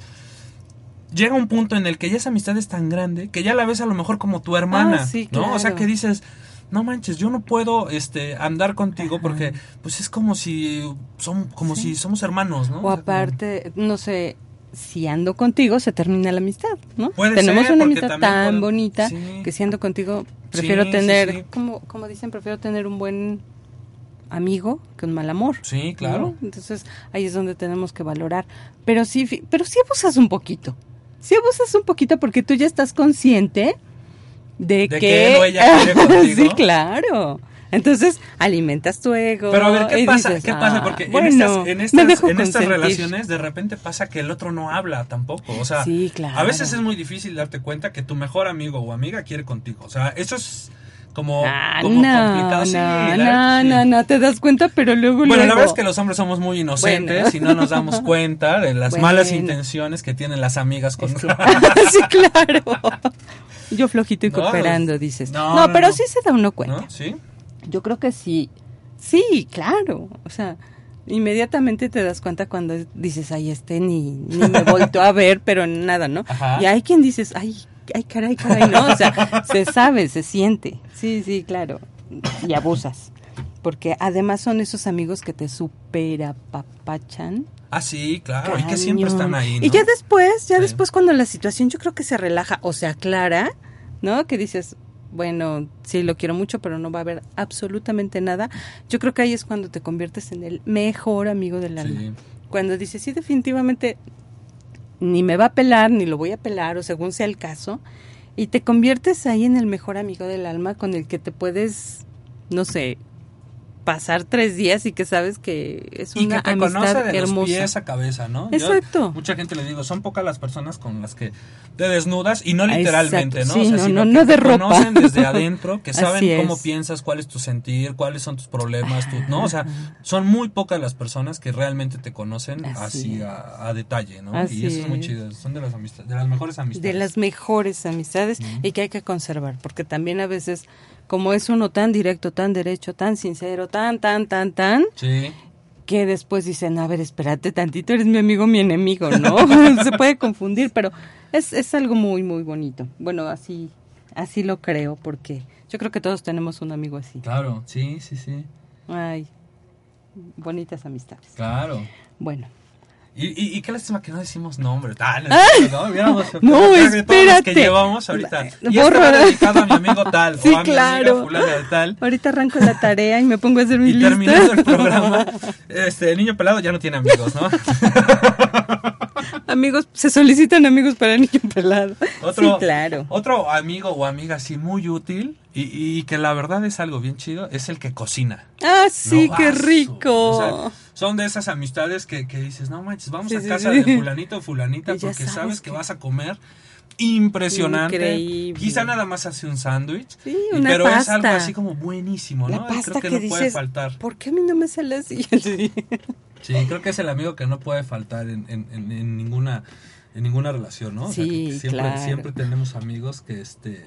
Speaker 6: Llega un punto en el que ya esa amistad es tan grande que ya la ves a lo mejor como tu hermana,
Speaker 7: Ah, sí,
Speaker 6: ¿no? O sea, que dices, no manches, yo no puedo este andar contigo porque pues es como si son como si somos hermanos, ¿no?
Speaker 7: O
Speaker 6: sea, como-
Speaker 7: aparte, no sé, si ando contigo se termina la amistad, ¿no?
Speaker 6: Puede
Speaker 7: Tenemos
Speaker 6: ser,
Speaker 7: una amistad tan bonita
Speaker 6: sí.
Speaker 7: que si ando contigo prefiero
Speaker 6: Sí,
Speaker 7: tener. Como, como dicen, prefiero tener un buen amigo que un mal amor.
Speaker 6: Sí, claro.
Speaker 7: ¿no? Entonces ahí es donde tenemos que valorar. Pero sí, pero sí abusas un poquito. Sí abusas un poquito porque tú ya estás consciente de,
Speaker 6: De
Speaker 7: que...
Speaker 6: que él o ella quiere contigo.
Speaker 7: sí, claro. Entonces alimentas tu ego.
Speaker 6: Pero a ver, ¿qué pasa?
Speaker 7: dices,
Speaker 6: ¿Qué pasa?
Speaker 7: "Ah,
Speaker 6: Porque
Speaker 7: bueno,
Speaker 6: en estas, en estas, en estas
Speaker 7: consentir".
Speaker 6: relaciones de repente pasa que el otro no habla tampoco. O sea,
Speaker 7: Sí, claro.
Speaker 6: a veces es muy difícil darte cuenta que tu mejor amigo o amiga quiere contigo. O sea, eso es como,
Speaker 7: Ah,
Speaker 6: como
Speaker 7: no,
Speaker 6: complicado. Sí,
Speaker 7: no,
Speaker 6: la
Speaker 7: no,
Speaker 6: sí.
Speaker 7: no, no, te das cuenta, pero luego,
Speaker 6: Bueno,
Speaker 7: luego.
Speaker 6: la verdad es que los hombres somos muy inocentes
Speaker 7: Bueno.
Speaker 6: y no nos damos cuenta de las
Speaker 7: Bueno.
Speaker 6: malas intenciones que tienen las amigas con
Speaker 7: sí, claro. Yo flojito y
Speaker 6: No,
Speaker 7: cooperando, dices.
Speaker 6: no,
Speaker 7: No,
Speaker 6: no,
Speaker 7: pero
Speaker 6: no.
Speaker 7: sí se da uno cuenta.
Speaker 6: ¿No? ¿Sí?
Speaker 7: Yo creo que sí. Sí, claro. O sea, inmediatamente te das cuenta cuando dices, ay, este ni, ni me volteó a ver, pero nada, ¿no?
Speaker 6: Ajá.
Speaker 7: Y hay quien dices, ay, ay, caray, caray, ¿no? O sea, se sabe, se siente. Sí, sí, claro. Y abusas. Porque además son esos amigos que te superapapachan.
Speaker 6: Ah, sí, claro. Y que siempre están ahí. ¿no?
Speaker 7: Y ya después, ya
Speaker 6: Sí.
Speaker 7: después cuando la situación yo creo que se relaja o se aclara, ¿no? Que dices, bueno, sí, lo quiero mucho, pero no va a haber absolutamente nada. Yo creo que ahí es cuando te conviertes en el mejor amigo del alma.
Speaker 6: Sí.
Speaker 7: Cuando dices, sí, definitivamente ni me va a pelar, ni lo voy a pelar, o según sea el caso, y te conviertes ahí en el mejor amigo del alma con el que te puedes, no sé, pasar tres días y que sabes que es
Speaker 6: Y
Speaker 7: una
Speaker 6: que te conoce
Speaker 7: amistad
Speaker 6: de los
Speaker 7: hermosa.
Speaker 6: pies a cabeza, ¿no? Yo-
Speaker 7: Exacto.
Speaker 6: mucha gente le digo, son pocas las personas con las que te desnudas y no literalmente,
Speaker 7: exacto,
Speaker 6: ¿no?
Speaker 7: sí, no,
Speaker 6: sino
Speaker 7: no,
Speaker 6: que
Speaker 7: no de
Speaker 6: te
Speaker 7: ropa.
Speaker 6: conocen desde adentro, que saben cómo piensas, cuál es tu sentir, cuáles son tus problemas, tu- ¿no? O sea, son muy pocas las personas que realmente te conocen
Speaker 7: Así
Speaker 6: a, a detalle, ¿no?
Speaker 7: Así
Speaker 6: y eso es muy chido, son de las amistades, de las mejores amistades.
Speaker 7: de las mejores amistades y que hay que conservar, porque también a veces, como es uno tan directo, tan derecho, tan sincero, tan, tan, tan, tan,
Speaker 6: Sí.
Speaker 7: que después dicen, a ver, espérate tantito, eres mi amigo, mi enemigo, ¿no? Se puede confundir, pero es, es algo muy, muy bonito. Bueno, así, así lo creo, porque yo creo que todos tenemos un amigo así.
Speaker 6: Claro, sí, sí, sí.
Speaker 7: Ay, bonitas amistades.
Speaker 6: Claro.
Speaker 7: Bueno,
Speaker 6: Y, y, y qué lástima que no decimos nombre. Ah, no, no, hubiéramos-
Speaker 7: No,
Speaker 6: los que
Speaker 7: espérate.
Speaker 6: llevamos ahorita. Y
Speaker 7: Borra.
Speaker 6: va dedicado a mi amigo tal,
Speaker 7: Sí,
Speaker 6: o a
Speaker 7: claro.
Speaker 6: amiga fulana de tal.
Speaker 7: ahorita arranco la tarea y me pongo a hacer mi
Speaker 6: Y
Speaker 7: lista.
Speaker 6: terminando el programa, este el niño pelado ya no tiene amigos, ¿no?
Speaker 7: Amigos, se solicitan amigos para niño pelado.
Speaker 6: Otro,
Speaker 7: sí, claro.
Speaker 6: otro amigo o amiga así muy útil y, y que la verdad es algo bien chido, es el que cocina.
Speaker 7: Ah, sí,
Speaker 6: No,
Speaker 7: qué
Speaker 6: ah,
Speaker 7: rico.
Speaker 6: o sea, son de esas amistades que, que dices, no manches, vamos
Speaker 7: Sí,
Speaker 6: a
Speaker 7: sí,
Speaker 6: casa
Speaker 7: sí.
Speaker 6: de fulanito o fulanita
Speaker 7: ya
Speaker 6: porque sabes,
Speaker 7: sabes
Speaker 6: que
Speaker 7: que-
Speaker 6: vas a comer impresionante.
Speaker 7: Increíble.
Speaker 6: Quizá nada más hace un sándwich,
Speaker 7: Sí,
Speaker 6: pero es algo así como buenísimo,
Speaker 7: La
Speaker 6: ¿no?
Speaker 7: pasta
Speaker 6: creo que,
Speaker 7: que,
Speaker 6: no
Speaker 7: dices,
Speaker 6: puede faltar.
Speaker 7: ¿por qué a mí no me sale así? Sí.
Speaker 6: Sí, creo que es el amigo que no puede faltar en, en- en- en ninguna en ninguna relación, ¿no? O sea, que siempre,
Speaker 7: claro.
Speaker 6: siempre tenemos amigos que este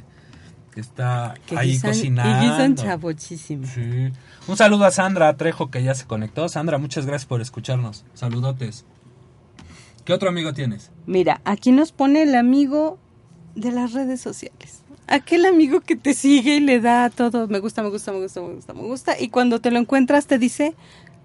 Speaker 6: que está
Speaker 7: Que
Speaker 6: ahí
Speaker 7: guisan-
Speaker 6: cocinando.
Speaker 7: Y guisan chabochísimo.
Speaker 6: Sí. Un saludo a Sandra Trejo que ya se conectó. Sandra, muchas gracias por escucharnos. Saludotes. ¿Qué otro amigo tienes?
Speaker 7: Mira, aquí nos pone el amigo de las redes sociales. Aquel amigo que te sigue y le da todo, me gusta, me gusta, me gusta, me gusta, me gusta. Y cuando te lo encuentras te dice,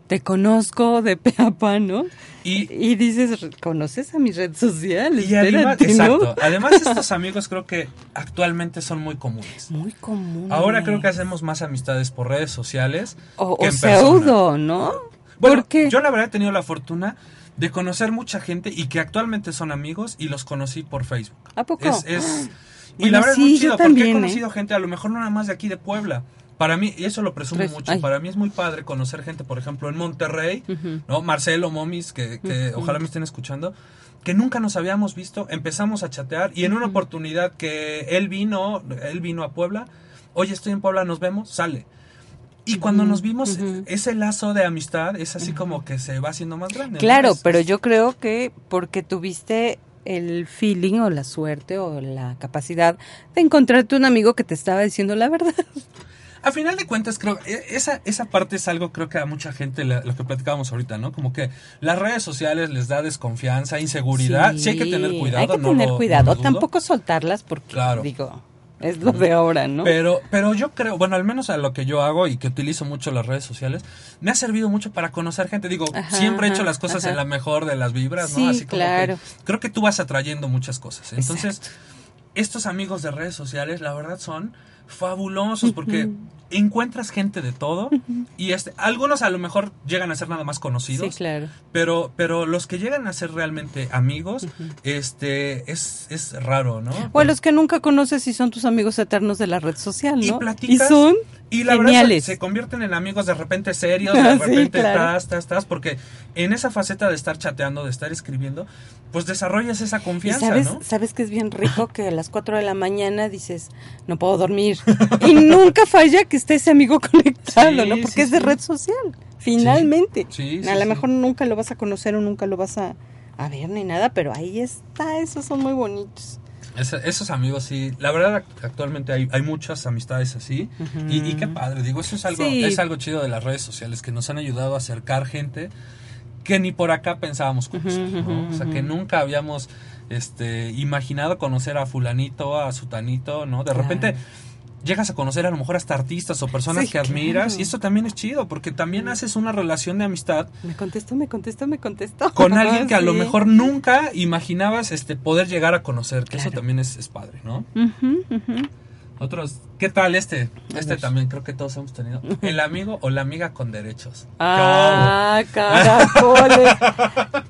Speaker 7: te conozco de pe a pa, ¿no?
Speaker 6: Y,
Speaker 7: Y dices, ¿conoces a mi red social?
Speaker 6: y además,
Speaker 7: Espérate, ¿no?
Speaker 6: exacto. Además, estos amigos creo que actualmente son muy comunes.
Speaker 7: Muy común.
Speaker 6: Ahora creo que hacemos más amistades por redes sociales
Speaker 7: O,
Speaker 6: que
Speaker 7: o
Speaker 6: en persona.
Speaker 7: pseudo, ¿no?
Speaker 6: Bueno,
Speaker 7: ¿Por qué?
Speaker 6: yo la verdad he tenido la fortuna de conocer mucha gente y que actualmente son amigos y los conocí por Facebook.
Speaker 7: ¿A poco?
Speaker 6: Es, es- y
Speaker 7: Bueno,
Speaker 6: la verdad es muy chido porque he
Speaker 7: ¿eh?
Speaker 6: conocido gente, a lo mejor no nada más de aquí de Puebla. Para mí, y eso lo presumo
Speaker 7: Res-
Speaker 6: mucho,
Speaker 7: ay.
Speaker 6: para mí es muy padre conocer gente, por ejemplo, en Monterrey. ¿no? Marcelo, Momis, que, que ojalá me estén escuchando, que nunca nos habíamos visto, empezamos a chatear y en una oportunidad que él vino, él vino a Puebla, oye, estoy en Puebla, nos vemos, sale. Y cuando nos vimos, ese lazo de amistad es así como que se va haciendo más grande.
Speaker 7: Claro, pero yo creo que porque tuviste el feeling o la suerte o la capacidad de encontrarte un amigo que te estaba diciendo la verdad.
Speaker 6: A final de cuentas, creo, e- esa, esa parte es algo, creo que a mucha gente, la- lo que platicábamos ahorita, ¿no? Como que las redes sociales les da desconfianza, inseguridad. Sí, hay que tener cuidado.
Speaker 7: Hay que
Speaker 6: no
Speaker 7: tener
Speaker 6: lo-
Speaker 7: cuidado. Tampoco soltarlas porque,
Speaker 6: Claro.
Speaker 7: digo, es lo de ahora, ¿no?
Speaker 6: Pero, pero yo creo, bueno, al menos a lo que yo hago y que utilizo mucho las redes sociales, me ha servido mucho para conocer gente. Digo,
Speaker 7: Ajá,
Speaker 6: siempre he hecho las cosas
Speaker 7: ajá.
Speaker 6: en la mejor de las vibras,
Speaker 7: Sí,
Speaker 6: ¿no? Así como
Speaker 7: claro.
Speaker 6: que creo que tú vas atrayendo muchas cosas. Entonces, estos amigos de redes sociales, la verdad, son fabulosos porque encuentras gente de todo y este, algunos a lo mejor llegan a ser nada más conocidos.
Speaker 7: Sí, claro.
Speaker 6: Pero, pero los que llegan a ser realmente amigos, este, es, es raro, ¿no?
Speaker 7: O los que nunca conoces y son tus amigos eternos de la red social, ¿no?
Speaker 6: Y platicas.
Speaker 7: son
Speaker 6: Y la verdad
Speaker 7: geniales.
Speaker 6: se, se convierten en amigos de repente serios, de
Speaker 7: Sí,
Speaker 6: repente
Speaker 7: claro.
Speaker 6: tas, tas, tas, porque en esa faceta de estar chateando, de estar escribiendo, pues desarrollas esa
Speaker 7: Y
Speaker 6: confianza,
Speaker 7: sabes,
Speaker 6: ¿no?
Speaker 7: sabes que es bien rico que a las 4 de la mañana dices, no puedo dormir. y nunca falla que esté ese amigo conectado,
Speaker 6: Sí,
Speaker 7: ¿no? Porque
Speaker 6: sí,
Speaker 7: es de
Speaker 6: sí.
Speaker 7: red social, finalmente.
Speaker 6: Sí, sí,
Speaker 7: a lo mejor nunca lo vas a conocer o nunca lo vas a, a ver ni nada, pero ahí está, esos son muy bonitos.
Speaker 6: Esa- esos amigos, sí. La verdad, act- actualmente hay, hay muchas amistades así. y, y qué padre, digo, eso es algo, es algo chido de las redes sociales, que nos han ayudado a acercar gente que ni por acá pensábamos conocer, ¿no? O sea, que nunca habíamos este, imaginado conocer a fulanito, a sutanito, ¿no? De repente llegas a conocer a lo mejor hasta artistas o personas
Speaker 7: Sí,
Speaker 6: que admiras
Speaker 7: claro.
Speaker 6: y eso también es chido porque también haces una relación de amistad
Speaker 7: Me contestó, me contestó, me contestó.
Speaker 6: con alguien que a lo mejor nunca imaginabas este poder llegar a conocer, que eso también es, es padre, ¿no?
Speaker 7: Ujú, ujú.
Speaker 6: Otros, ¿qué tal este? Este también creo que todos hemos tenido. El amigo o la amiga con derechos.
Speaker 7: Ah, caracoles.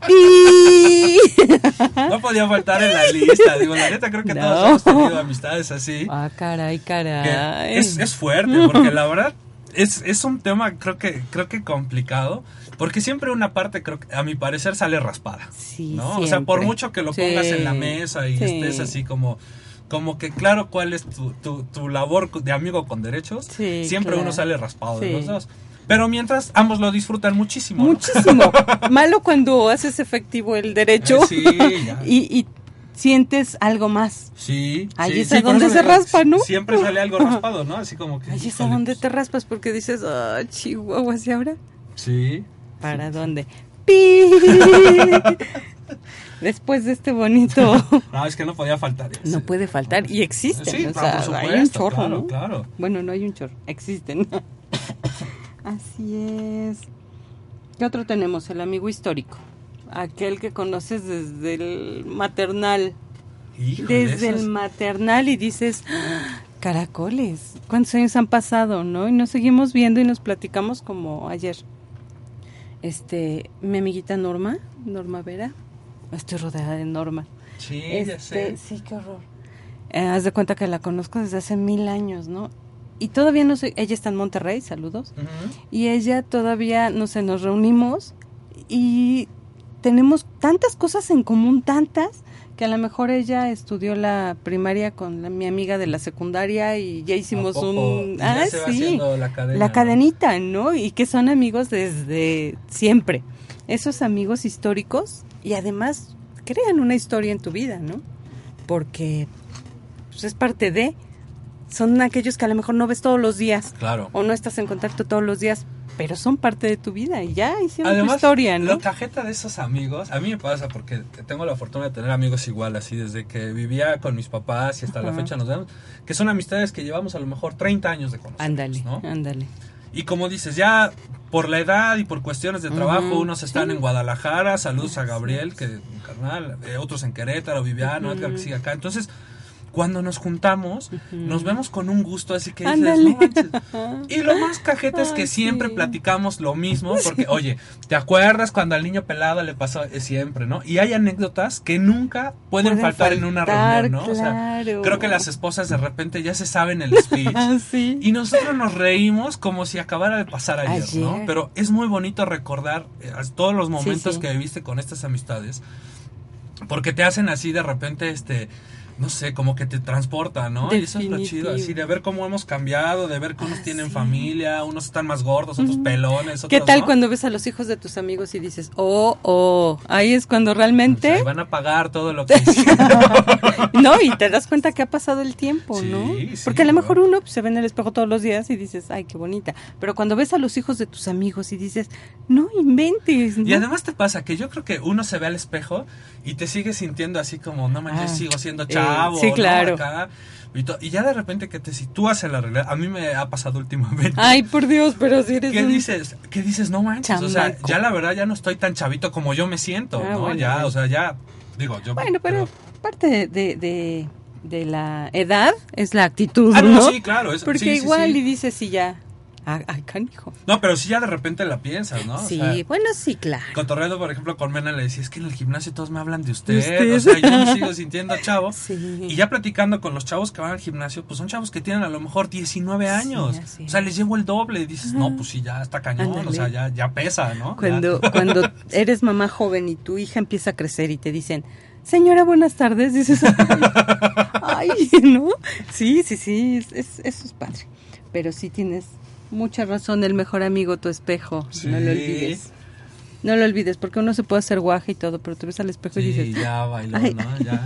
Speaker 6: No podía faltar en la lista. Digo, la neta creo que todos hemos tenido amistades así.
Speaker 7: Ah, caray, caray.
Speaker 6: es, es fuerte, porque la verdad es, es un tema creo que, creo que complicado. Porque siempre una parte, creo que a mi parecer, sale raspada.
Speaker 7: Sí,
Speaker 6: ¿no? O sea, por mucho que lo
Speaker 7: Sí.
Speaker 6: pongas en la mesa y
Speaker 7: Sí.
Speaker 6: estés así como, como que claro cuál es tu, tu, tu labor de amigo con derechos,
Speaker 7: Sí,
Speaker 6: siempre
Speaker 7: claro.
Speaker 6: uno sale raspado de los dos. Pero mientras ambos lo disfrutan muchísimo. ¿no?
Speaker 7: Muchísimo. Malo cuando haces efectivo el derecho
Speaker 6: Eh, sí,
Speaker 7: y, y sientes algo más.
Speaker 6: Sí.
Speaker 7: Ahí es a donde se raspa, ¿no?
Speaker 6: Siempre sale algo raspado, ¿no? Así como que.
Speaker 7: Ahí es a donde
Speaker 6: pues,
Speaker 7: te raspas porque dices, ah, chihuahuas, ¿y ahora?
Speaker 6: Sí.
Speaker 7: ¿Para dónde? ¡Pi! Después de este bonito...
Speaker 6: No, es que no podía faltar. ese.
Speaker 7: No puede faltar y existen.
Speaker 6: Sí,
Speaker 7: o
Speaker 6: claro,
Speaker 7: sea,
Speaker 6: por
Speaker 7: hay
Speaker 6: supuesto,
Speaker 7: un chorro,
Speaker 6: claro,
Speaker 7: ¿no?
Speaker 6: claro.
Speaker 7: Bueno, no hay un chorro, existen. Así es. ¿Qué otro tenemos? El amigo histórico. Aquel que conoces desde el maternal.
Speaker 6: Híjole,
Speaker 7: desde el maternal y dices, "Ah, caracoles, ¿cuántos años han pasado, no? Y nos seguimos viendo y nos platicamos como ayer. Este, mi amiguita Norma, Norma Vera, estoy rodeada de Norma.
Speaker 6: Sí, ya
Speaker 7: Este,
Speaker 6: sé.
Speaker 7: sí, qué horror. Eh, haz de cuenta que la conozco desde hace mil años, ¿no? Y todavía no sé, ella está en Monterrey, saludos. Y ella todavía, no sé, nos reunimos y tenemos tantas cosas en común, tantas, que a lo mejor ella estudió la primaria con la- mi amiga de la secundaria y ya hicimos un...
Speaker 6: Ya
Speaker 7: Ah,
Speaker 6: se va
Speaker 7: sí,
Speaker 6: la cadena,
Speaker 7: la
Speaker 6: ¿no?
Speaker 7: cadenita, ¿no? Y que son amigos desde siempre. Esos amigos históricos y además crean una historia en tu vida, ¿no? Porque pues, es parte de... Son aquellos que a lo mejor no ves todos los días
Speaker 6: Claro.
Speaker 7: o no estás en contacto todos los días, pero son parte de tu vida y ya hicieron tu
Speaker 6: Además,
Speaker 7: historia, ¿no?
Speaker 6: lo cajeta de esos amigos, a mí me pasa porque tengo la fortuna de tener amigos igual, así desde que vivía con mis papás y hasta la fecha nos vemos, que son amistades que llevamos a lo mejor 30 años de conocer.
Speaker 7: Ándale,
Speaker 6: ¿no? Y como dices, ya por la edad y por cuestiones de trabajo, unos están en Guadalajara, saludos a Gabriel, que carnal, eh, otros en Querétaro, Viviano, Edgar que sigue acá. Entonces, cuando nos juntamos, nos vemos con un gusto, así que dices. "No manches". Y lo más cajeta es que
Speaker 7: Ay,
Speaker 6: siempre
Speaker 7: sí.
Speaker 6: platicamos lo mismo, porque, oye, ¿te acuerdas cuando al niño pelado le pasó Eh, siempre, no? Y hay anécdotas que nunca pueden,
Speaker 7: Pueden
Speaker 6: faltar, en una reunión, ¿no? O sea,
Speaker 7: claro.
Speaker 6: creo que las esposas de repente ya se saben el speech.
Speaker 7: Ah, sí.
Speaker 6: Y nosotros nos reímos como si acabara de pasar ayer, ¿no? Pero es muy bonito recordar eh, todos los momentos
Speaker 7: sí.
Speaker 6: que viviste con estas amistades. Porque te hacen así de repente, este, no sé, como que te transporta, ¿no? Y eso es lo chido, así de ver cómo hemos cambiado, de ver que unos
Speaker 7: Ah,
Speaker 6: tienen
Speaker 7: sí.
Speaker 6: familia, unos están más gordos, otros pelones, otros
Speaker 7: ¿Qué tal
Speaker 6: no.
Speaker 7: cuando ves a los hijos de tus amigos y dices, oh, oh, ahí es cuando realmente...
Speaker 6: ahí van a pagar todo lo que
Speaker 7: no, y te das cuenta que ha pasado el tiempo,
Speaker 6: Sí,
Speaker 7: ¿no?
Speaker 6: sí,
Speaker 7: Porque a lo mejor uno pues, se ve en el espejo todos los días y dices, ay, qué bonita. Pero cuando ves a los hijos de tus amigos y dices, no inventes, ¿no?
Speaker 6: Y además te pasa que yo creo que uno se ve al espejo y te sigue sintiendo así como, no manches,
Speaker 7: Ah,
Speaker 6: sigo siendo
Speaker 7: eh, sí,
Speaker 6: ¿no?
Speaker 7: claro.
Speaker 6: Acá, y, ya de repente que te sitúas en la realidad, a mí me ha pasado últimamente.
Speaker 7: Ay, por Dios, pero si eres
Speaker 6: ¿Qué
Speaker 7: un...
Speaker 6: dices? ¿Qué dices? No manches. O sea,
Speaker 7: Chamaco.
Speaker 6: ya la verdad ya no estoy tan chavito como yo me siento,
Speaker 7: Ah,
Speaker 6: ¿no?
Speaker 7: bueno,
Speaker 6: ya,
Speaker 7: bueno.
Speaker 6: o sea, ya, digo, yo...
Speaker 7: Bueno, pero parte de, de, de- de la edad es la actitud,
Speaker 6: Ah, no,
Speaker 7: ¿no?
Speaker 6: sí, claro. es-
Speaker 7: Porque
Speaker 6: sí, sí,
Speaker 7: igual
Speaker 6: sí.
Speaker 7: y dices, sí, ya, ay, canijo.
Speaker 6: No, pero sí ya de repente la piensas, ¿no? O
Speaker 7: sí,
Speaker 6: sea,
Speaker 7: bueno, sí, claro.
Speaker 6: Cotorreando, por ejemplo, con Mena le decía, es que en el gimnasio todos me hablan de usted. O sea, yo me sigo sintiendo chavo.
Speaker 7: Sí.
Speaker 6: Y ya platicando con los chavos que van al gimnasio, pues son chavos que tienen a lo mejor 19 años.
Speaker 7: así
Speaker 6: o sea,
Speaker 7: es.
Speaker 6: les llevo el doble. Y dices, no, pues sí, ya está cañón. O sea, ya, ya pesa, ¿no?
Speaker 7: Cuando,
Speaker 6: Ya.
Speaker 7: cuando eres mamá joven y tu hija empieza a crecer y te dicen, señora, buenas tardes, dices, ay, ¿no? Sí, sí, sí, es, es- eso es padre. Pero sí tienes mucha razón, el mejor amigo, tu espejo,
Speaker 6: Sí.
Speaker 7: no lo olvides. No lo olvides, porque uno se puede hacer guaje y todo, pero te ves al espejo y dices,
Speaker 6: ya bailó,
Speaker 7: Ay.
Speaker 6: ¿no? Ya.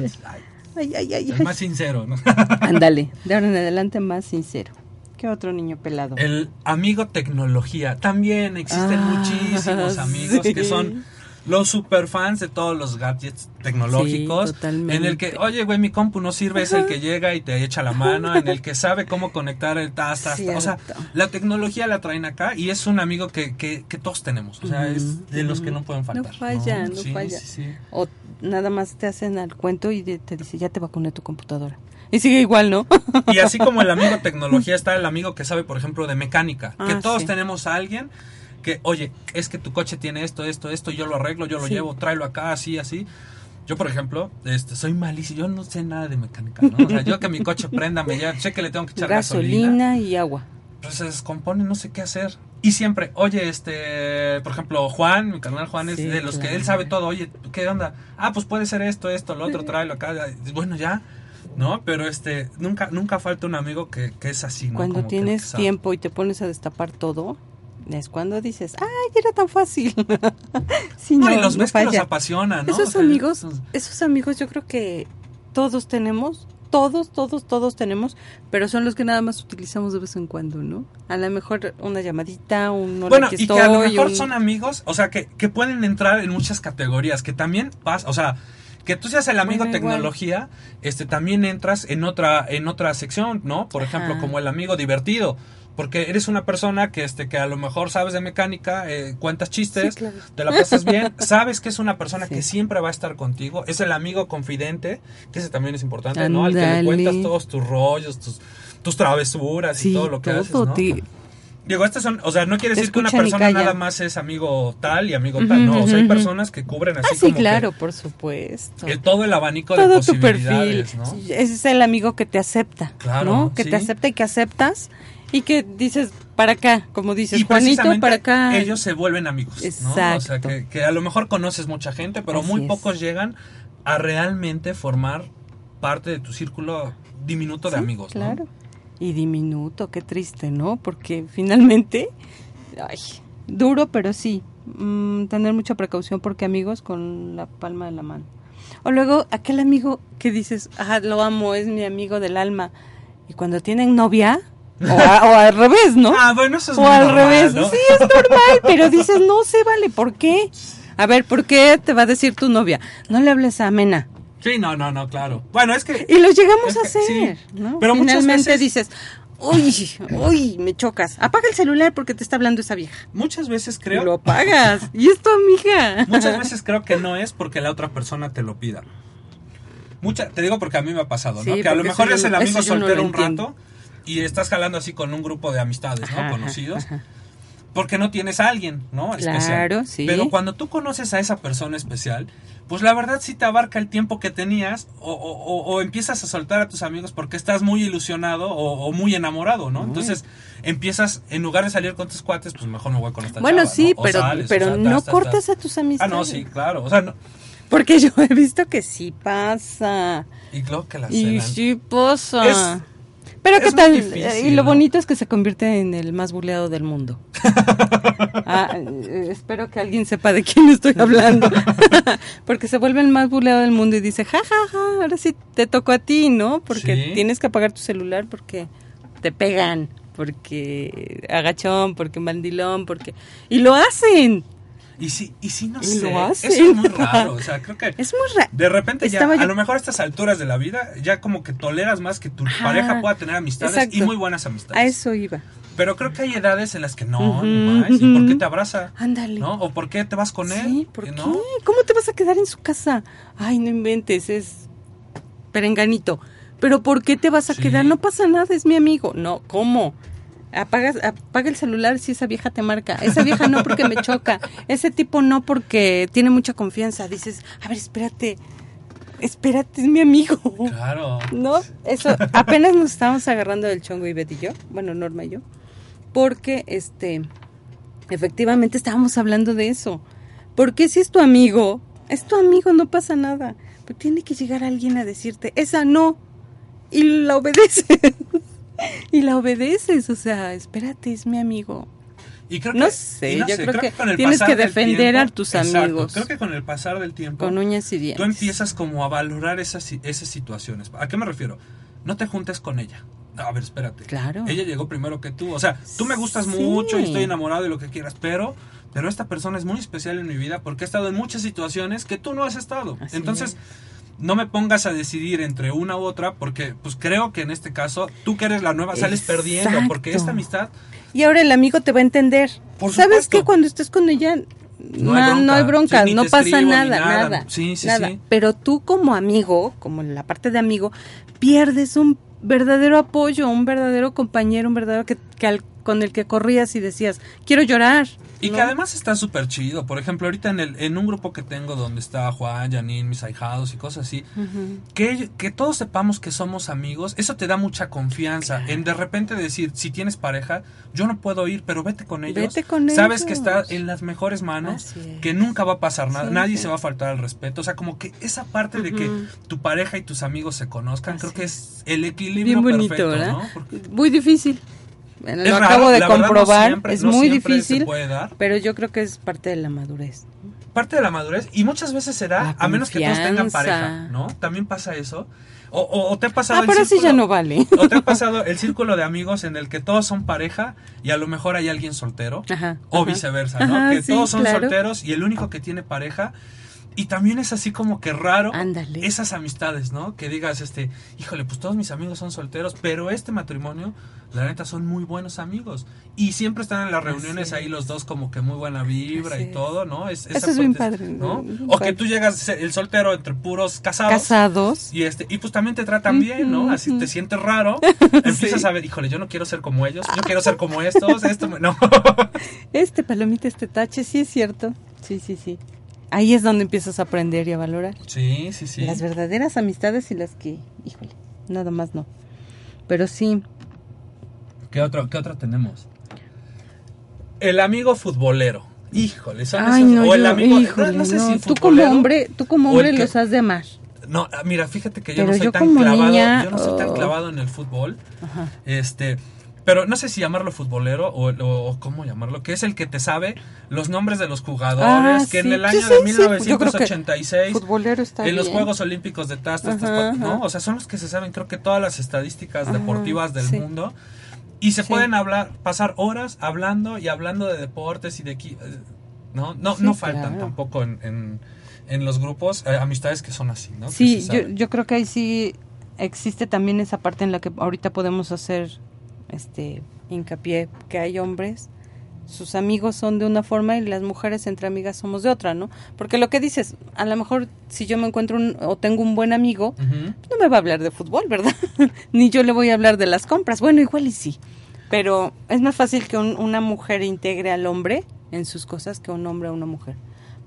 Speaker 6: ay,
Speaker 7: ay, ay,
Speaker 6: es más sincero, ¿no?
Speaker 7: Ándale, de ahora en adelante más sincero. ¿Qué otro niño pelado?
Speaker 6: El amigo tecnología. También existen
Speaker 7: Ah,
Speaker 6: muchísimos amigos
Speaker 7: sí.
Speaker 6: que son los super fans de todos los gadgets tecnológicos.
Speaker 7: Sí,
Speaker 6: en el que, oye, güey, mi compu no sirve, es el que llega y te echa la mano, en el que sabe cómo conectar el tas, tas, tas. O sea, la tecnología la traen acá y es un amigo que, que, que todos tenemos. O sea, es de los que no pueden faltar.
Speaker 7: No falla, no,
Speaker 6: Sí,
Speaker 7: falla.
Speaker 6: sí, sí.
Speaker 7: O nada más te hacen al cuento y te dice, ya te vacuné tu computadora. Y sigue igual, ¿no?
Speaker 6: Y así como el amigo tecnología está el amigo que sabe, por ejemplo, de mecánica. que
Speaker 7: Ah,
Speaker 6: todos tenemos a alguien que, oye, es que tu coche tiene esto, esto, esto, yo lo arreglo, yo lo
Speaker 7: Sí.
Speaker 6: llevo, tráelo acá, así, así. Yo, por ejemplo, este, soy malísimo, yo no sé nada de mecánica, ¿no? O sea, yo que mi coche prenda, me ya sé que le tengo que echar gasolina,
Speaker 7: Gasolina y agua.
Speaker 6: pues se descompone, no sé qué hacer. Y siempre, oye, este, por ejemplo, Juan, mi carnal Juan es
Speaker 7: Sí,
Speaker 6: de los que él sabe todo, oye, ¿qué onda? Ah, pues puede ser esto, esto, lo otro, tráelo acá. Bueno, ya, ¿no? Pero este, nunca, nunca falta un amigo que, que es así, ¿no?
Speaker 7: Cuando
Speaker 6: Como que
Speaker 7: tienes tiempo y te pones a destapar todo, es cuando dices, ay, era tan fácil. sí,
Speaker 6: No,
Speaker 7: no,
Speaker 6: y los
Speaker 7: no
Speaker 6: ves que los apasiona, ¿no?
Speaker 7: Esos
Speaker 6: O sea,
Speaker 7: amigos,
Speaker 6: esos-
Speaker 7: esos amigos yo creo que todos tenemos, todos, todos, todos tenemos, pero son los que nada más utilizamos de vez en cuando, ¿no? A lo mejor una llamadita, un hola,
Speaker 6: Bueno, y que a lo mejor
Speaker 7: un-
Speaker 6: son amigos, o sea, que, que pueden entrar en muchas categorías, que también pasa, o sea, que tú seas el amigo
Speaker 7: Bueno, igual.
Speaker 6: tecnología, este también entras en otra en otra sección, ¿no? Por ejemplo, como el amigo divertido, porque eres una persona que este que a lo mejor sabes de mecánica, eh, cuentas chistes,
Speaker 7: Sí, claro.
Speaker 6: te la pasas bien, sabes que es una persona
Speaker 7: Sí.
Speaker 6: que siempre va a estar contigo, es el amigo confidente, que ese también es importante, ¿no? Al que le cuentas todos tus rollos, tus tus travesuras y
Speaker 7: Sí,
Speaker 6: todo lo que haces,
Speaker 7: todo,
Speaker 6: ¿no? Digo, estas son, o sea, no quiere decir que una
Speaker 7: y
Speaker 6: persona nada más es amigo tal y amigo tal, no, o sea, hay personas que cubren así
Speaker 7: Ah, sí,
Speaker 6: como que
Speaker 7: claro, por supuesto.
Speaker 6: el- todo el abanico de
Speaker 7: todo tu perfil.
Speaker 6: posibilidades, ¿no?
Speaker 7: Es el amigo que te acepta,
Speaker 6: Claro,
Speaker 7: ¿no? Que
Speaker 6: sí.
Speaker 7: te acepta y que aceptas y que dices para acá, como dices,
Speaker 6: Y
Speaker 7: Juanito, para acá.
Speaker 6: ellos se vuelven amigos, ¿no? O sea,
Speaker 7: Exacto.
Speaker 6: que, que a lo mejor conoces mucha gente, pero
Speaker 7: Así
Speaker 6: muy
Speaker 7: es.
Speaker 6: pocos llegan a realmente formar parte de tu círculo diminuto de amigos, ¿no?
Speaker 7: Claro. Y diminuto, qué triste, ¿no? Porque finalmente, ay, duro, pero sí, mm, tener mucha precaución porque amigos con la palma de la mano. O luego aquel amigo que dices, ah, lo amo, es mi amigo del alma. Y cuando tienen novia, o, a- o al revés, ¿no?
Speaker 6: Ah, bueno, eso es
Speaker 7: o al
Speaker 6: normal,
Speaker 7: revés,
Speaker 6: ¿no?
Speaker 7: sí, es normal, pero dices, no se vale, ¿por qué? A ver, ¿por qué te va a decir tu novia? No le hables a Mena.
Speaker 6: Sí, no, no, no, claro. Bueno, es que
Speaker 7: Y lo llegamos
Speaker 6: Es
Speaker 7: a hacer,
Speaker 6: sí,
Speaker 7: ¿no?
Speaker 6: pero muchas
Speaker 7: Finalmente
Speaker 6: veces-
Speaker 7: dices, uy, uy, me chocas. Apaga el celular porque te está hablando esa vieja.
Speaker 6: muchas veces creo
Speaker 7: Lo apagas. Y es tu amiga.
Speaker 6: Muchas veces creo que no es porque la otra persona te lo pida. Mucha, te digo porque a mí me ha pasado, ¿no?
Speaker 7: Sí,
Speaker 6: que a lo mejor es el amigo
Speaker 7: no
Speaker 6: soltero un
Speaker 7: entiendo.
Speaker 6: Y estás jalando así con un grupo de amistades, ¿no?
Speaker 7: Ajá,
Speaker 6: Conocidos.
Speaker 7: ajá.
Speaker 6: Porque no tienes a alguien, ¿no?
Speaker 7: Claro,
Speaker 6: Especial.
Speaker 7: sí.
Speaker 6: Pero cuando tú conoces a esa persona especial, pues la verdad sí te abarca el tiempo que tenías o, o- o- o empiezas a soltar a tus amigos porque estás muy ilusionado o, o muy enamorado, ¿no? Entonces empiezas, en lugar de salir con tus cuates, pues mejor me voy con esta
Speaker 7: Bueno,
Speaker 6: chava,
Speaker 7: sí, pero,
Speaker 6: sales,
Speaker 7: pero
Speaker 6: sea,
Speaker 7: no
Speaker 6: tas, tas,
Speaker 7: cortes
Speaker 6: tas.
Speaker 7: a tus
Speaker 6: Ah,
Speaker 7: amistades.
Speaker 6: no, sí, claro. O sea, no,
Speaker 7: Porque yo he visto que sí pasa.
Speaker 6: y luego que la
Speaker 7: Y sí pasa.
Speaker 6: Es-
Speaker 7: pero qué tal.
Speaker 6: difícil,
Speaker 7: y lo
Speaker 6: ¿no?
Speaker 7: bonito es que se convierte en el más buleado del mundo. Ah, eh, espero que alguien sepa de quién estoy hablando. porque se vuelve el más buleado del mundo y dice, ja, ja, ja, ahora sí te tocó a ti, ¿no? Porque
Speaker 6: Sí.
Speaker 7: tienes que apagar tu celular porque te pegan, porque agachón, porque mandilón, porque... Y lo hacen.
Speaker 6: Y sí, y sí, no sé.
Speaker 7: lo hacen.
Speaker 6: Eso es muy raro. O sea, creo que
Speaker 7: Es muy raro.
Speaker 6: de repente ya,
Speaker 7: yo-
Speaker 6: a lo mejor a estas alturas de la vida, ya como que toleras más que tu
Speaker 7: Ajá.
Speaker 6: pareja pueda tener amistades y muy buenas amistades.
Speaker 7: A eso iba.
Speaker 6: Pero creo que hay edades en las que no, ni más. ¿Y por qué te abraza?
Speaker 7: Ándale.
Speaker 6: ¿No? ¿O por qué te vas con él?
Speaker 7: Sí, ¿por
Speaker 6: ¿No?
Speaker 7: qué? ¿Cómo te vas a quedar en su casa? Ay, no inventes, es perenganito. Pero ¿por qué te vas a
Speaker 6: Sí.
Speaker 7: quedar? No pasa nada, es mi amigo. No, ¿cómo? Apagas, apaga el celular si esa vieja te marca. Esa vieja no porque me choca. Ese tipo no porque tiene mucha confianza. Dices, a ver, espérate. Espérate, es mi amigo.
Speaker 6: Claro.
Speaker 7: No, eso apenas nos estábamos agarrando del chongo Ivette y yo, bueno, Norma y yo, porque este efectivamente estábamos hablando de eso. Porque si es tu amigo, es tu amigo, no pasa nada. Pero tiene que llegar alguien a decirte, esa no, y la obedeces. y la obedeces, o sea, espérate, es mi amigo.
Speaker 6: Y creo
Speaker 7: No sé, yo creo que
Speaker 6: con el
Speaker 7: tienes que defender a
Speaker 6: tiempo-
Speaker 7: tus
Speaker 6: Exacto,
Speaker 7: amigos.
Speaker 6: Creo que con el pasar del tiempo.
Speaker 7: Con uñas y dientes.
Speaker 6: tú empiezas como a valorar esas, esas situaciones. ¿A qué me refiero? No te juntes con ella. A ver, espérate.
Speaker 7: Claro.
Speaker 6: Ella llegó primero que tú. O sea, tú me gustas
Speaker 7: Sí.
Speaker 6: mucho y estoy enamorado de lo que quieras, pero pero esta persona es muy especial en mi vida porque ha estado en muchas situaciones que tú no has estado.
Speaker 7: Así
Speaker 6: Entonces,
Speaker 7: es.
Speaker 6: No me pongas a decidir entre una u otra porque pues creo que en este caso tú que eres la nueva sales perdiendo porque esta amistad
Speaker 7: Y ahora el amigo te va a entender.
Speaker 6: Por
Speaker 7: ¿Sabes qué? Cuando estés con ella, no,
Speaker 6: hay bronca.
Speaker 7: no hay bronca,
Speaker 6: Sí, ni
Speaker 7: no
Speaker 6: te
Speaker 7: pasa nada,
Speaker 6: nada.
Speaker 7: nada.
Speaker 6: Sí, sí,
Speaker 7: nada.
Speaker 6: sí.
Speaker 7: Pero tú como amigo, como la parte de amigo, pierdes un verdadero apoyo, un verdadero compañero, un verdadero que, que al- con el que corrías y decías, quiero llorar.
Speaker 6: Y
Speaker 7: ¿no?
Speaker 6: que además está súper chido. Por ejemplo, ahorita en, el, en un grupo que tengo donde está Juan, Janine, mis ahijados y cosas así, que, que todos sepamos que somos amigos, eso te da mucha confianza. En de repente decir, si tienes pareja, yo no puedo ir, pero vete con ellos.
Speaker 7: Vete con
Speaker 6: Sabes
Speaker 7: ellos.
Speaker 6: que está en las mejores manos,
Speaker 7: es.
Speaker 6: que nunca va a pasar nada,
Speaker 7: Sí,
Speaker 6: nadie
Speaker 7: sí.
Speaker 6: se va a faltar al respeto. O sea, como que esa parte de que tu pareja y tus amigos se conozcan,
Speaker 7: Así
Speaker 6: creo que
Speaker 7: es.
Speaker 6: el equilibrio
Speaker 7: Bien bonito,
Speaker 6: perfecto. ¿no? Porque
Speaker 7: Muy difícil. Bueno, lo
Speaker 6: raro,
Speaker 7: acabo de
Speaker 6: verdad, no
Speaker 7: comprobar,
Speaker 6: siempre-
Speaker 7: es
Speaker 6: no
Speaker 7: muy difícil, pero yo creo que es parte de la madurez.
Speaker 6: parte de la madurez y muchas veces se da
Speaker 7: La
Speaker 6: a menos que todos tengan pareja, ¿no? También pasa eso. O, o- o te ha pasado
Speaker 7: Ah, pero
Speaker 6: círculo-
Speaker 7: ya no vale.
Speaker 6: O te ha pasado el círculo de amigos en el que todos son pareja y a lo mejor hay alguien soltero.
Speaker 7: Ajá,
Speaker 6: O
Speaker 7: ajá.
Speaker 6: viceversa, ¿no?
Speaker 7: Ajá,
Speaker 6: que
Speaker 7: sí,
Speaker 6: todos son
Speaker 7: claro.
Speaker 6: solteros y el único que tiene pareja. Y también es así como que raro
Speaker 7: Ándale.
Speaker 6: esas amistades, ¿no? Que digas, este, híjole, pues todos mis amigos son solteros, pero este matrimonio, la neta, son muy buenos amigos. Y siempre están en las reuniones ahí los dos como que muy buena vibra
Speaker 7: Así
Speaker 6: y todo, ¿no? Es,
Speaker 7: Eso es bien padre,
Speaker 6: ¿no?
Speaker 7: bien
Speaker 6: O
Speaker 7: padre.
Speaker 6: que tú llegas el soltero entre puros casados.
Speaker 7: Casados.
Speaker 6: Y este, y pues también te tratan bien, ¿no? Así te sientes raro, empiezas a ver, híjole, yo no quiero ser como ellos, yo quiero ser como estos, esto no.
Speaker 7: Este palomita, este tache, sí es cierto. Sí, sí, sí. Ahí es donde empiezas a aprender y a valorar.
Speaker 6: Sí, sí, sí.
Speaker 7: Las verdaderas amistades y las que, híjole, nada más no. Pero sí,
Speaker 6: ¿Qué otro, qué otro tenemos? El amigo futbolero. Híjole, son
Speaker 7: ay
Speaker 6: esos-
Speaker 7: no,
Speaker 6: o el amigo,
Speaker 7: híjole,
Speaker 6: no, no sé
Speaker 7: no.
Speaker 6: si
Speaker 7: tú como hombre, tú como hombre
Speaker 6: que-
Speaker 7: los has de amar.
Speaker 6: No, ah, mira, fíjate que yo
Speaker 7: Pero
Speaker 6: no soy
Speaker 7: yo
Speaker 6: tan clavado,
Speaker 7: niña,
Speaker 6: yo no soy tan
Speaker 7: oh.
Speaker 6: clavado en el fútbol.
Speaker 7: Ajá.
Speaker 6: Este, pero no sé si llamarlo futbolero o, cómo llamarlo, que es el que te sabe los nombres de los jugadores,
Speaker 7: Ah,
Speaker 6: que en el año
Speaker 7: sí,
Speaker 6: de
Speaker 7: sí. Yo creo que
Speaker 6: 1986
Speaker 7: Futbolero está
Speaker 6: en los
Speaker 7: bien.
Speaker 6: Juegos Olímpicos de tas, tas, tas,
Speaker 7: Ajá,
Speaker 6: pa- ¿no? O sea, son los que se saben, creo que todas las estadísticas
Speaker 7: Ajá,
Speaker 6: deportivas del
Speaker 7: sí.
Speaker 6: mundo. Y se pueden hablar, pasar horas hablando y hablando de deportes y de eh, ¿no? No, no faltan
Speaker 7: claro.
Speaker 6: tampoco en, en, en los grupos eh, amistades que son así, ¿no?
Speaker 7: Sí, yo, yo creo que ahí sí existe también esa parte en la que ahorita podemos hacer este hincapié que hay hombres sus amigos son de una forma y las mujeres entre amigas somos de otra, ¿no? Porque lo que dices, a lo mejor si yo me encuentro un, o tengo un buen amigo,
Speaker 6: Ujú.
Speaker 7: no me va a hablar de fútbol, ¿verdad? Ni yo le voy a hablar de las compras. Bueno, igual y sí. Pero es más fácil que un- una mujer integre al hombre en sus cosas que un hombre a una mujer.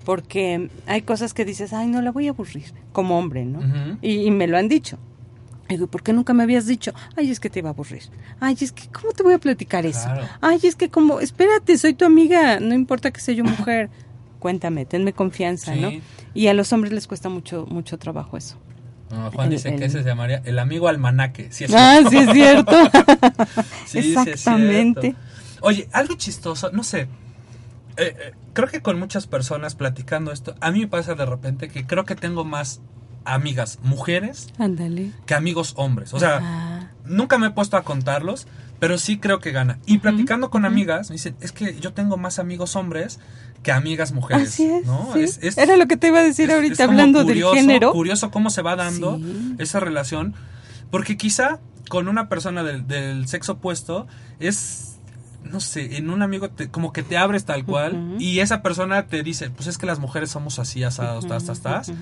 Speaker 7: Porque hay cosas que dices, ay, no la voy a aburrir, como hombre, ¿no? Y me lo han dicho. Digo, ¿por qué nunca me habías dicho? Ay, es que te iba a aburrir. Ay, es que, ¿cómo te voy a platicar eso?
Speaker 6: Claro.
Speaker 7: Ay, es que como, espérate, soy tu amiga, no importa que sea yo mujer. Cuéntame, tenme confianza,
Speaker 6: Sí.
Speaker 7: ¿no? Y a los hombres les cuesta mucho, mucho trabajo eso.
Speaker 6: No, Juan
Speaker 7: El-
Speaker 6: dice que ese se llamaría el amigo almanaque. Sí, es
Speaker 7: Ah,
Speaker 6: cierto.
Speaker 7: sí es cierto.
Speaker 6: Sí, sí es
Speaker 7: Exactamente.
Speaker 6: cierto. Oye, algo chistoso, no sé. eh, eh, creo que con muchas personas platicando esto, a mí me pasa de repente que creo que tengo más amigas mujeres que amigos hombres. O sea,
Speaker 7: Ajá.
Speaker 6: nunca me he puesto a contarlos, pero sí creo que gana. Y platicando con amigas, me dicen, es que yo tengo más amigos hombres que amigas mujeres.
Speaker 7: Así es.
Speaker 6: ¿no?
Speaker 7: sí.
Speaker 6: Es- es-
Speaker 7: Era lo que te iba a decir ahorita hablando
Speaker 6: curioso,
Speaker 7: del género.
Speaker 6: Curioso cómo se va dando
Speaker 7: Sí.
Speaker 6: esa relación. Porque quizá con una persona del, del sexo opuesto es, no sé, en un amigo te- como que te abres tal cual y esa persona te dice, pues es que las mujeres somos así, asados, tas, tas, tas.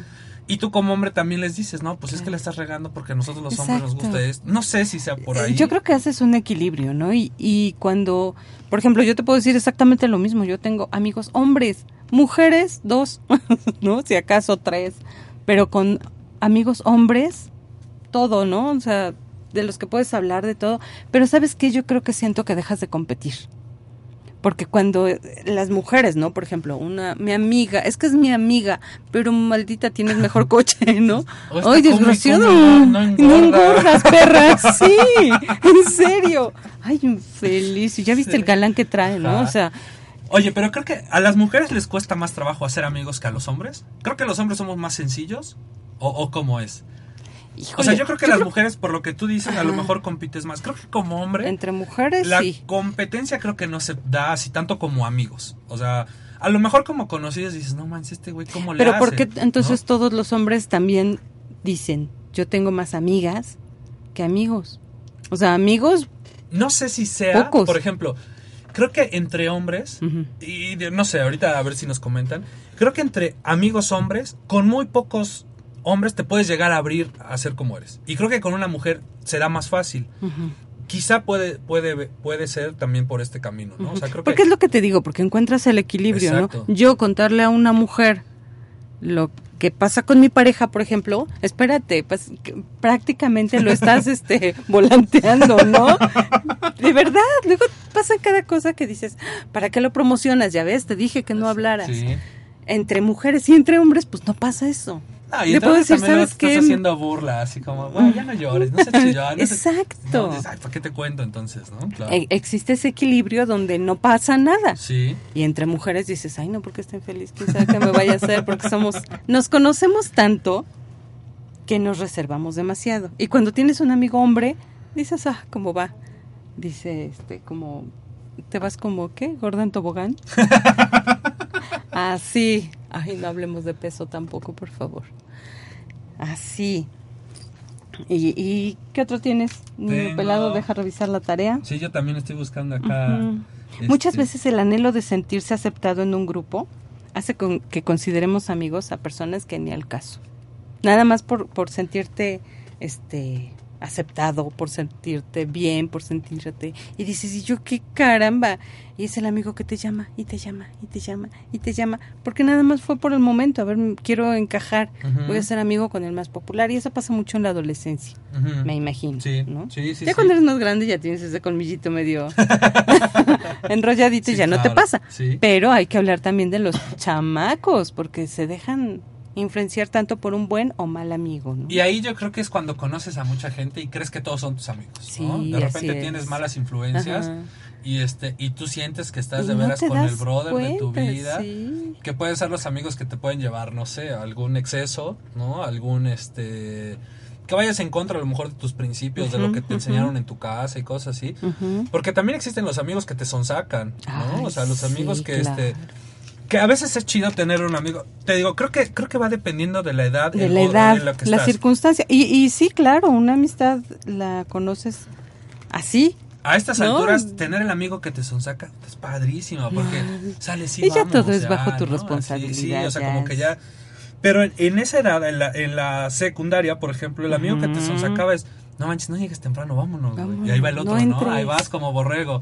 Speaker 6: Y tú como hombre también les dices, no, pues es que le estás regando porque a nosotros los hombres nos gusta esto. No sé si sea por
Speaker 7: Eh,
Speaker 6: ahí.
Speaker 7: Yo creo que haces un equilibrio, ¿no? Y, y cuando, por ejemplo, yo te puedo decir exactamente lo mismo. Yo tengo amigos hombres, mujeres, dos, ¿no? Si acaso tres. Pero con amigos hombres, todo, ¿no? O sea, de los que puedes hablar de todo. Pero ¿sabes qué? Yo creo que siento que dejas de competir. Porque cuando eh, las mujeres, ¿no? Por ejemplo, una, mi amiga, es que es mi amiga, pero maldita tienes mejor coche, ¿no? Ay, desgraciado.
Speaker 6: come, no- no
Speaker 7: No engordas, perra. Sí, en serio. Ay, infeliz. Y ya viste
Speaker 6: Sí.
Speaker 7: el galán que trae, ¿no?
Speaker 6: Ajá.
Speaker 7: O sea,
Speaker 6: Oye, pero creo que a las mujeres les cuesta más trabajo hacer amigos que a los hombres. Creo que los hombres somos más sencillos. ¿O, o cómo es? O sea, yo creo que las mujeres, por lo que tú dices, a lo mejor compites más. Creo que como hombre,
Speaker 7: entre mujeres,
Speaker 6: la
Speaker 7: sí.
Speaker 6: competencia creo que no se da así tanto como amigos. O sea, A lo mejor como conocidos dices, no manches, este güey, ¿cómo le
Speaker 7: Pero
Speaker 6: hace?
Speaker 7: ¿por qué entonces
Speaker 6: ¿No?
Speaker 7: todos los hombres también dicen, yo tengo más amigas que amigos? O sea, amigos,
Speaker 6: No sé si sea,
Speaker 7: Pocos.
Speaker 6: por ejemplo, creo que entre hombres, y no sé, ahorita a ver si nos comentan, creo que entre amigos hombres, con muy pocos hombres te puedes llegar a abrir a ser como eres. Y creo que con una mujer será más fácil. Quizá puede, puede, puede ser también por este camino, ¿no? O sea, creo
Speaker 7: porque
Speaker 6: que...
Speaker 7: es lo que te digo, porque encuentras el equilibrio,
Speaker 6: Exacto.
Speaker 7: ¿no? Yo contarle a una mujer lo que pasa con mi pareja, por ejemplo, espérate, pues, prácticamente lo estás este volanteando, ¿no? De verdad, luego pasa cada cosa que dices, ¿para qué lo promocionas? Ya ves, te dije que no hablaras.
Speaker 6: Sí.
Speaker 7: Entre mujeres y entre hombres, pues no pasa eso.
Speaker 6: No, y
Speaker 7: Le puedo decir, ¿sabes
Speaker 6: te estás
Speaker 7: qué?
Speaker 6: haciendo burla, así como, "Güey, ya no llores, no seas chillón. no seas-".
Speaker 7: Exacto.
Speaker 6: No, Ay, ¿para qué te cuento entonces, no? Claro.
Speaker 7: E- existe ese equilibrio donde no pasa nada.
Speaker 6: Sí.
Speaker 7: Y entre mujeres dices, ay, no, porque estén feliz, quién sabe qué me vaya a hacer, porque somos, nos conocemos tanto que nos reservamos demasiado. Y cuando tienes un amigo hombre, dices, ah, ¿cómo va? Dice, este, como, ¿te vas como qué? ¿Gorda en tobogán? Así. Ay, no hablemos de peso tampoco, por favor. Así. ¿Y, y qué otro tienes? Niño pelado, deja revisar la tarea.
Speaker 6: Sí, yo también estoy buscando acá.
Speaker 7: Ujú.
Speaker 6: este,
Speaker 7: Muchas veces el anhelo de sentirse aceptado en un grupo hace con que consideremos amigos a personas que ni al caso. Nada más por, por sentirte este aceptado, por sentirte bien, por sentirte y dices, "¿Y yo qué caramba?" Y es el amigo que te llama y te llama y te llama y te llama, porque nada más fue por el momento, a ver, quiero encajar, voy a ser amigo con el más popular y eso pasa mucho en la adolescencia, me imagino,
Speaker 6: Sí,
Speaker 7: ¿no?
Speaker 6: sí, sí,
Speaker 7: ya
Speaker 6: sí.
Speaker 7: cuando eres más grande ya tienes ese colmillito medio enrolladito y ya no te pasa. Pero hay que hablar también de los chamacos, porque se dejan influenciar tanto por un buen o mal amigo, ¿no?
Speaker 6: Y ahí yo creo que es cuando conoces a mucha gente y crees que todos son tus amigos, ¿no? De repente tienes
Speaker 7: es.
Speaker 6: malas influencias
Speaker 7: Ajá.
Speaker 6: y este y tú sientes que estás
Speaker 7: Y
Speaker 6: de
Speaker 7: no
Speaker 6: veras con el brother de tu vida.
Speaker 7: sí.
Speaker 6: Que pueden ser los amigos que te pueden llevar, no sé, algún exceso, ¿no? Algún este que vayas en contra a lo mejor de tus principios, de lo que te enseñaron en tu casa y cosas así. Porque también existen los amigos que te sonsacan, ¿no?
Speaker 7: Ay,
Speaker 6: o sea, los amigos
Speaker 7: sí,
Speaker 6: que este. Que a veces es chido tener un amigo. Te digo, creo que creo que va dependiendo de la edad
Speaker 7: De
Speaker 6: el-
Speaker 7: la edad,
Speaker 6: de lo que
Speaker 7: la circunstancia. Y, y sí, claro, una amistad la conoces así.
Speaker 6: A estas
Speaker 7: No.
Speaker 6: alturas, tener el amigo que te sonsaca es padrísimo porque sales y
Speaker 7: Y ya todo es
Speaker 6: ya,
Speaker 7: bajo tu
Speaker 6: ¿no?
Speaker 7: responsabilidad,
Speaker 6: Sí, sí, o sea, como que ya. Pero en, en esa edad, en la, en la secundaria, por ejemplo, el amigo que te
Speaker 7: Ujú.
Speaker 6: sonsacaba es, no manches, no llegues temprano, vámonos. güey".
Speaker 7: Vámonos,
Speaker 6: y ahí va el
Speaker 7: no
Speaker 6: otro, ¿no? Ahí vas como borrego.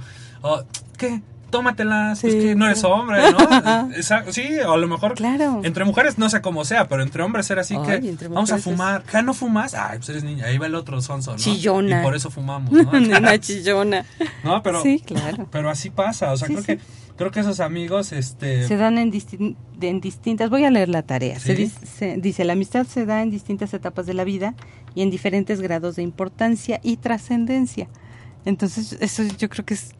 Speaker 6: ¿Qué? Tómatelas,
Speaker 7: Sí,
Speaker 6: pues que no eres hombre, ¿no? Sí, o a lo mejor
Speaker 7: Claro.
Speaker 6: entre mujeres no sé cómo sea, pero entre hombres era así
Speaker 7: Ay,
Speaker 6: que vamos a
Speaker 7: mujeres es-
Speaker 6: fumar. ¿Ya no fumas? Ay, pues eres niña. Ahí va el otro sonso, ¿no?
Speaker 7: Chillona.
Speaker 6: Y por eso fumamos, ¿no?
Speaker 7: Una chillona.
Speaker 6: No, pero,
Speaker 7: Sí, claro.
Speaker 6: pero así pasa. O sea,
Speaker 7: Sí,
Speaker 6: creo
Speaker 7: sí.
Speaker 6: que creo que esos amigos, este,
Speaker 7: Se dan en, distin- en distintas, voy a leer la tarea. Se dice, se- dice, la amistad se da en distintas etapas de la vida y en diferentes grados de importancia y trascendencia. Entonces, eso yo creo que es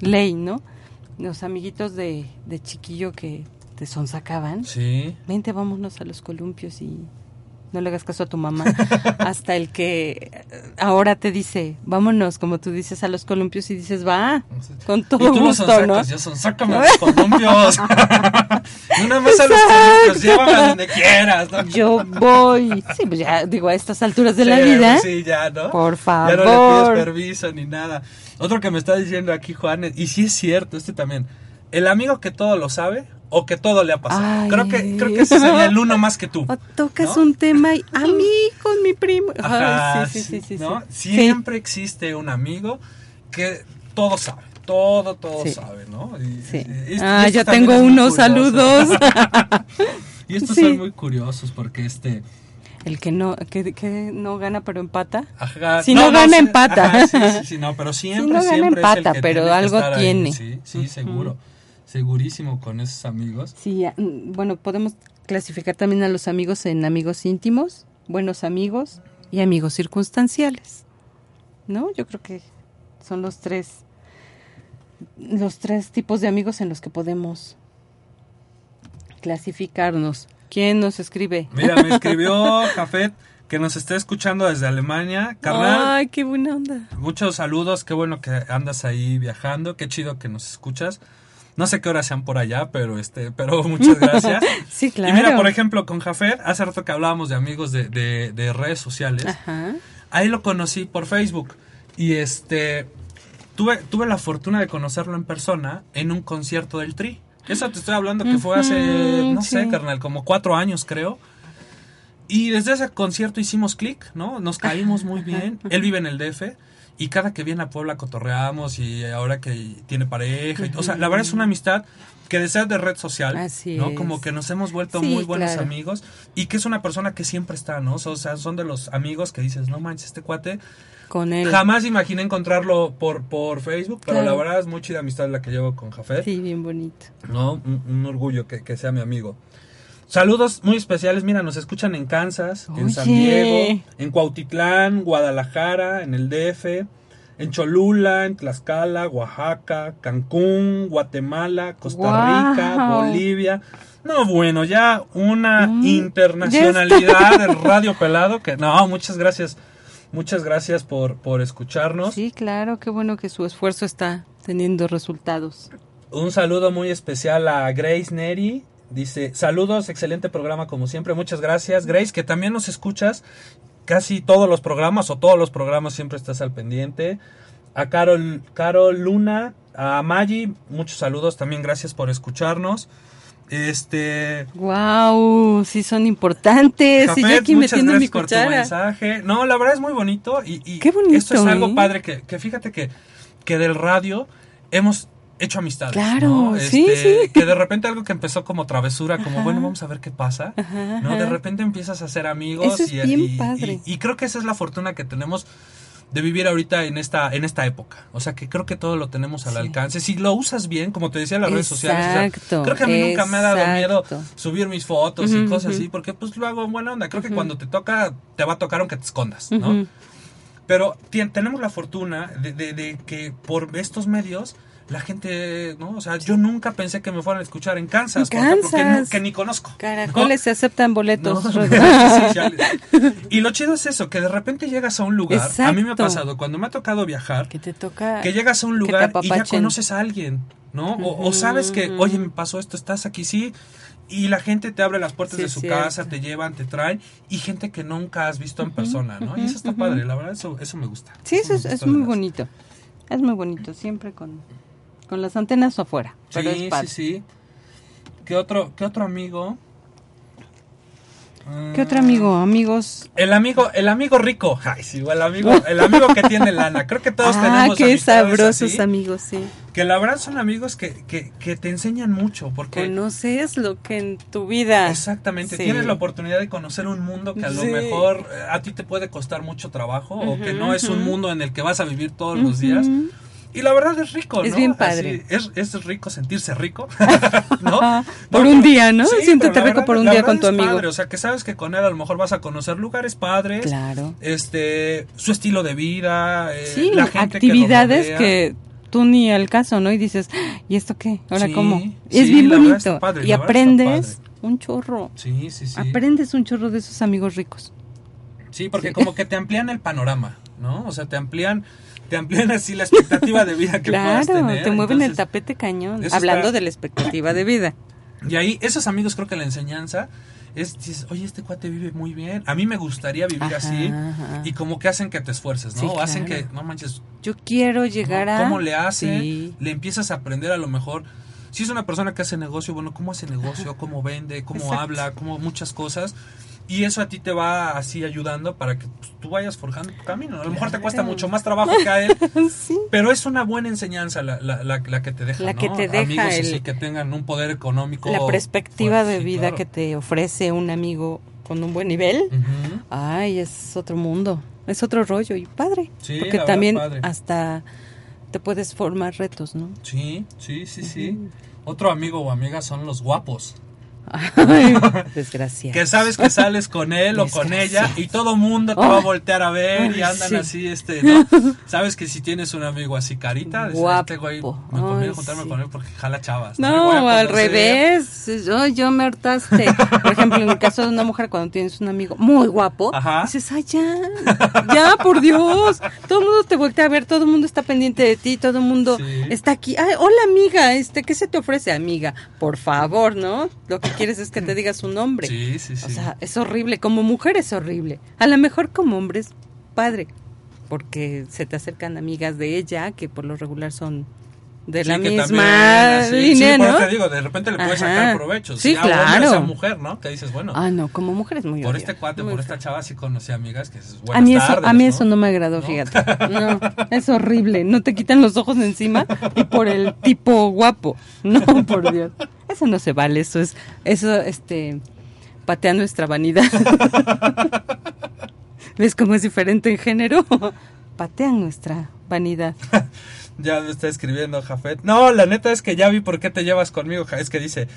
Speaker 7: ley, ¿no? Los amiguitos de, de chiquillo que te sonsacaban.
Speaker 6: sí,
Speaker 7: Vente, vámonos a los columpios y no le hagas caso a tu mamá. Hasta el que eh, ahora te dice, vámonos, como tú dices, a los columpios y dices, va, con
Speaker 6: y
Speaker 7: todo
Speaker 6: tú los
Speaker 7: gusto,
Speaker 6: sonsacas,
Speaker 7: ¿no?
Speaker 6: yo sonsácame a los columpios. Y Una vez a los columpios, llévame a donde quieras. ¿no?
Speaker 7: Yo voy. Sí, pues ya digo, a estas alturas de la
Speaker 6: Sí,
Speaker 7: vida.
Speaker 6: Sí, ya, ¿no?
Speaker 7: Por
Speaker 6: Ya no le
Speaker 7: favor.
Speaker 6: pides permiso ni nada. Otro que me está diciendo aquí, Juan, y sí es cierto, este también. El amigo que todo lo sabe o que todo le ha pasado.
Speaker 7: Ay.
Speaker 6: Creo que creo que ese sería el uno más que tú.
Speaker 7: O tocas
Speaker 6: ¿no?
Speaker 7: un tema y a mí con mi primo. Ay, sí, sí, sí, sí,
Speaker 6: ¿no?
Speaker 7: sí.
Speaker 6: Siempre existe un amigo que todo sabe, todo, todo sabe, ¿no? Y-
Speaker 7: Sí.
Speaker 6: y- y
Speaker 7: Ah, yo tengo unos saludos.
Speaker 6: y estos son muy curiosos porque este...
Speaker 7: El que no, que, que no gana pero empata.
Speaker 6: Ajá,
Speaker 7: Si no gana, empata.
Speaker 6: ajá, sí, sí, sí, no, pero siempre,
Speaker 7: no gana,
Speaker 6: siempre es el
Speaker 7: empata,
Speaker 6: que
Speaker 7: pero
Speaker 6: tiene que
Speaker 7: algo
Speaker 6: ahí,
Speaker 7: tiene.
Speaker 6: Sí, seguro. Segurísimo con esos amigos.
Speaker 7: Sí, mm, bueno, podemos clasificar también a los amigos en amigos íntimos, buenos amigos y amigos circunstanciales. ¿No? Yo creo que son los tres los tres tipos de amigos en los que podemos clasificarnos. ¿Quién nos escribe?
Speaker 6: Mira, me escribió Jafet que nos está escuchando desde Alemania. Carnal,
Speaker 7: Ay, qué buena onda.
Speaker 6: muchos saludos, qué bueno que andas ahí viajando, qué chido que nos escuchas. No sé qué hora sean por allá, pero este, pero muchas gracias.
Speaker 7: sí, claro.
Speaker 6: Y mira, por ejemplo, con Jafet, hace rato que hablábamos de amigos de, de, de redes sociales.
Speaker 7: Ajá.
Speaker 6: Ahí lo conocí por Facebook. Y este tuve, tuve la fortuna de conocerlo en persona en un concierto del Tri. Eso te estoy hablando que fue hace, no sé, carnal, como cuatro años creo. Y desde ese concierto hicimos clic, ¿no? Nos caímos muy bien. Él vive en el DF y cada que viene a Puebla cotorreamos y ahora que tiene pareja. y- o sea, la verdad es una amistad que desea de red social,
Speaker 7: Así
Speaker 6: ¿no?
Speaker 7: es.
Speaker 6: Como que nos hemos vuelto
Speaker 7: Sí,
Speaker 6: muy buenos
Speaker 7: claro.
Speaker 6: amigos y que es una persona que siempre está, ¿no? O sea, son de los amigos que dices, no manches, este cuate.
Speaker 7: Con él.
Speaker 6: Jamás imaginé encontrarlo por, por Facebook, pero
Speaker 7: Claro.
Speaker 6: la verdad es muy chida amistad la que llevo con Jafet.
Speaker 7: Sí, bien bonito.
Speaker 6: ¿no? Un, un orgullo que, que sea mi amigo. Saludos muy especiales, mira, nos escuchan en Kansas, en San. Diego, en Cuautitlán, Guadalajara, en el DF, en Cholula, en Tlaxcala, Oaxaca, Cancún, Guatemala, Costa. Rica, Bolivia. No, bueno, ya una
Speaker 7: Mm,
Speaker 6: internacionalidad del Radio Pelado que no, muchas gracias. Muchas gracias por, por escucharnos.
Speaker 7: Sí, claro, qué bueno que su esfuerzo está teniendo resultados.
Speaker 6: Un saludo muy especial a Grace Neri. Dice, saludos, excelente programa como siempre, muchas gracias. Grace, que también nos escuchas casi todos los programas o todos los programas siempre estás al pendiente. A Carol, Carol Luna, a Maggie, muchos saludos también, gracias por escucharnos. Este,
Speaker 7: Wow, sí son importantes. y yo
Speaker 6: Jafet,
Speaker 7: aquí
Speaker 6: muchas
Speaker 7: metiendo mi
Speaker 6: gracias por tu
Speaker 7: cuchara.
Speaker 6: mensaje. No, la verdad es muy bonito y, y
Speaker 7: Qué bonito,
Speaker 6: esto es algo
Speaker 7: ¿eh?
Speaker 6: padre que, que fíjate que, que del radio hemos hecho amistades.
Speaker 7: Claro,
Speaker 6: ¿no? Este,
Speaker 7: sí.
Speaker 6: Que de repente algo que empezó como travesura, como
Speaker 7: Ajá.
Speaker 6: bueno, vamos a ver qué pasa.
Speaker 7: Ajá,
Speaker 6: ¿no? De repente empiezas a hacer amigos
Speaker 7: Eso es
Speaker 6: y,
Speaker 7: bien
Speaker 6: y-
Speaker 7: padre.
Speaker 6: y- y creo que esa es la fortuna que tenemos de vivir ahorita en esta en esta época. O sea, que creo que todo lo tenemos al
Speaker 7: Sí.
Speaker 6: alcance. Si lo usas bien, como te decía en las redes sociales, o sea,
Speaker 7: Exacto,
Speaker 6: creo que a mí nunca me ha dado miedo subir mis fotos y cosas así, porque pues lo hago en buena onda. Creo que cuando te toca, te va a tocar aunque te escondas, ¿no? Pero tenemos la fortuna de, de- de que por estos medios la gente, ¿no? O sea, yo nunca pensé que me fueran a escuchar en Kansas,
Speaker 7: En
Speaker 6: por ejemplo, que,
Speaker 7: Kansas.
Speaker 6: no- que ni conozco.
Speaker 7: Caracoles se aceptan boletos.
Speaker 6: No, sí, y lo chido es eso, que de repente llegas a un lugar, a mí me ha
Speaker 7: Exacto.
Speaker 6: pasado, cuando me ha tocado viajar,
Speaker 7: que te toca.
Speaker 6: que llegas a un lugar y ya conoces a alguien, ¿no? O, o sabes que, oye, me pasó esto, estás aquí, sí. Y la gente te abre las puertas
Speaker 7: Sí,
Speaker 6: de su
Speaker 7: cierto.
Speaker 6: casa, te llevan, te traen, y gente que nunca has visto en persona, ¿no? Y eso está padre, la verdad, eso, eso me gusta.
Speaker 7: Sí, eso es, es muy bonito. Es muy bonito, siempre con, con las antenas afuera. Pero
Speaker 6: Sí,
Speaker 7: es padre.
Speaker 6: sí, sí. ¿Qué otro, qué otro amigo?
Speaker 7: ¿Qué otro amigo? Amigos.
Speaker 6: El amigo, el amigo rico. Ay, sí, el amigo, el amigo que tiene lana. Creo que todos
Speaker 7: ah,
Speaker 6: tenemos
Speaker 7: qué sabrosos
Speaker 6: así,
Speaker 7: amigos, sí.
Speaker 6: Que la verdad son amigos que, que, que te enseñan mucho. Porque
Speaker 7: Conoces lo que en tu vida.
Speaker 6: exactamente
Speaker 7: Sí.
Speaker 6: tienes la oportunidad de conocer un mundo que a lo
Speaker 7: Sí.
Speaker 6: mejor eh, a ti te puede costar mucho trabajo o que no es un mundo en el que vas a vivir todos los
Speaker 7: Ujú.
Speaker 6: días. Y la verdad es rico, ¿no?
Speaker 7: Es bien padre.
Speaker 6: Así, es, es rico sentirse rico, ¿no?
Speaker 7: Por
Speaker 6: No,
Speaker 7: un día, ¿no?
Speaker 6: sí,
Speaker 7: Siéntete rico por un día con tu
Speaker 6: es
Speaker 7: amigo.
Speaker 6: padre, o sea, que sabes que con él a lo mejor vas a conocer lugares padres,
Speaker 7: Claro.
Speaker 6: este, su estilo de vida, eh,
Speaker 7: Sí,
Speaker 6: la gente que lo
Speaker 7: actividades que, tú ni al caso, ¿no? Y dices, ¿y esto qué? ¿Ahora
Speaker 6: Sí,
Speaker 7: cómo?
Speaker 6: sí,
Speaker 7: es bien bonito.
Speaker 6: padre,
Speaker 7: y aprendes un chorro.
Speaker 6: Sí, sí, sí.
Speaker 7: Aprendes un chorro de esos amigos ricos.
Speaker 6: Sí, porque como que te amplían el panorama, ¿no? O sea, te amplían, te amplían así la expectativa de vida que puedas
Speaker 7: Claro,
Speaker 6: tener.
Speaker 7: te mueven el tapete cañón. Hablando
Speaker 6: está-
Speaker 7: de la expectativa de vida.
Speaker 6: Y ahí, esos amigos creo que la enseñanza es, dices, oye, este cuate vive muy bien, a mí me gustaría vivir
Speaker 7: Ajá,
Speaker 6: así,
Speaker 7: ajá.
Speaker 6: y como que hacen que te esfuerces, ¿no?
Speaker 7: Sí,
Speaker 6: O hacen
Speaker 7: claro.
Speaker 6: que, no manches,
Speaker 7: Yo quiero llegar a...
Speaker 6: ¿cómo le hace?
Speaker 7: Sí.
Speaker 6: Le empiezas a aprender a lo mejor. Si es una persona que hace negocio, bueno, ¿cómo hace negocio? ¿Cómo vende? ¿Cómo
Speaker 7: Exacto.
Speaker 6: habla? ¿Cómo muchas cosas? Y eso a ti te va así ayudando para que pues, tú vayas forjando tu camino. A lo mejor te cuesta mucho más trabajo que a él,
Speaker 7: sí.
Speaker 6: pero es una buena enseñanza la, la, la, la que te deja.
Speaker 7: La
Speaker 6: ¿no?
Speaker 7: que te deja
Speaker 6: Amigos así
Speaker 7: el-
Speaker 6: que tengan un poder económico.
Speaker 7: La perspectiva
Speaker 6: fuerte,
Speaker 7: de
Speaker 6: sí,
Speaker 7: vida
Speaker 6: claro.
Speaker 7: que te ofrece un amigo con un buen nivel. Ay, es otro mundo. Es otro rollo y padre.
Speaker 6: Sí,
Speaker 7: porque
Speaker 6: la
Speaker 7: también
Speaker 6: padre.
Speaker 7: hasta te puedes formar retos, ¿no?
Speaker 6: Sí, sí, sí, sí. Otro amigo o amiga son los guapos.
Speaker 7: Ay, desgraciado.
Speaker 6: Que sabes que sales con él o con ella y todo mundo te va a voltear a ver y andan
Speaker 7: sí.
Speaker 6: así, este, ¿no? Sabes que si tienes un amigo así carita, dices,
Speaker 7: Guapo.
Speaker 6: este güey, me conviene juntarme
Speaker 7: sí.
Speaker 6: con él porque jala chavas.
Speaker 7: No, al revés. Yo, yo me hartaste. Por ejemplo, en el caso de una mujer, cuando tienes un amigo muy guapo,
Speaker 6: Ajá.
Speaker 7: dices, ay, ya, ya, por Dios. Todo el mundo te voltea a ver, todo el mundo está pendiente de ti, todo el mundo
Speaker 6: Sí.
Speaker 7: está aquí. Ay, hola, amiga, este, ¿qué se te ofrece, amiga? Por favor, ¿no? Lo que quieres es que te diga su nombre.
Speaker 6: Sí, sí, sí.
Speaker 7: O sea, es horrible. Como mujer es horrible. A lo mejor como hombre es padre. Porque se te acercan amigas de ella que por lo regular son de la
Speaker 6: Sí,
Speaker 7: misma
Speaker 6: también,
Speaker 7: línea,
Speaker 6: sí,
Speaker 7: ¿no?
Speaker 6: eso te digo, de repente le puedes
Speaker 7: Ajá.
Speaker 6: sacar provecho.
Speaker 7: Sí,
Speaker 6: o
Speaker 7: claro.
Speaker 6: sea mujer, ¿no? Que dices, bueno,
Speaker 7: Ah, no, como mujer es muy
Speaker 6: por
Speaker 7: obvio.
Speaker 6: este cuate,
Speaker 7: Muy
Speaker 6: por esta chava sí conocí amigas que dices,
Speaker 7: A
Speaker 6: buenas
Speaker 7: mí, eso,
Speaker 6: tardes,
Speaker 7: a mí
Speaker 6: ¿no?
Speaker 7: eso no me agradó,
Speaker 6: ¿No?
Speaker 7: fíjate. No, es horrible. No te quitan los ojos de encima y por el tipo guapo. No, por Dios. Eso no se vale. Eso es, eso, este, patea nuestra vanidad. ¿Ves cómo es diferente en género? Patean nuestra vanidad.
Speaker 6: Ya me está escribiendo Jafet. No, la neta es que ya vi por qué te llevas conmigo. Es que dice,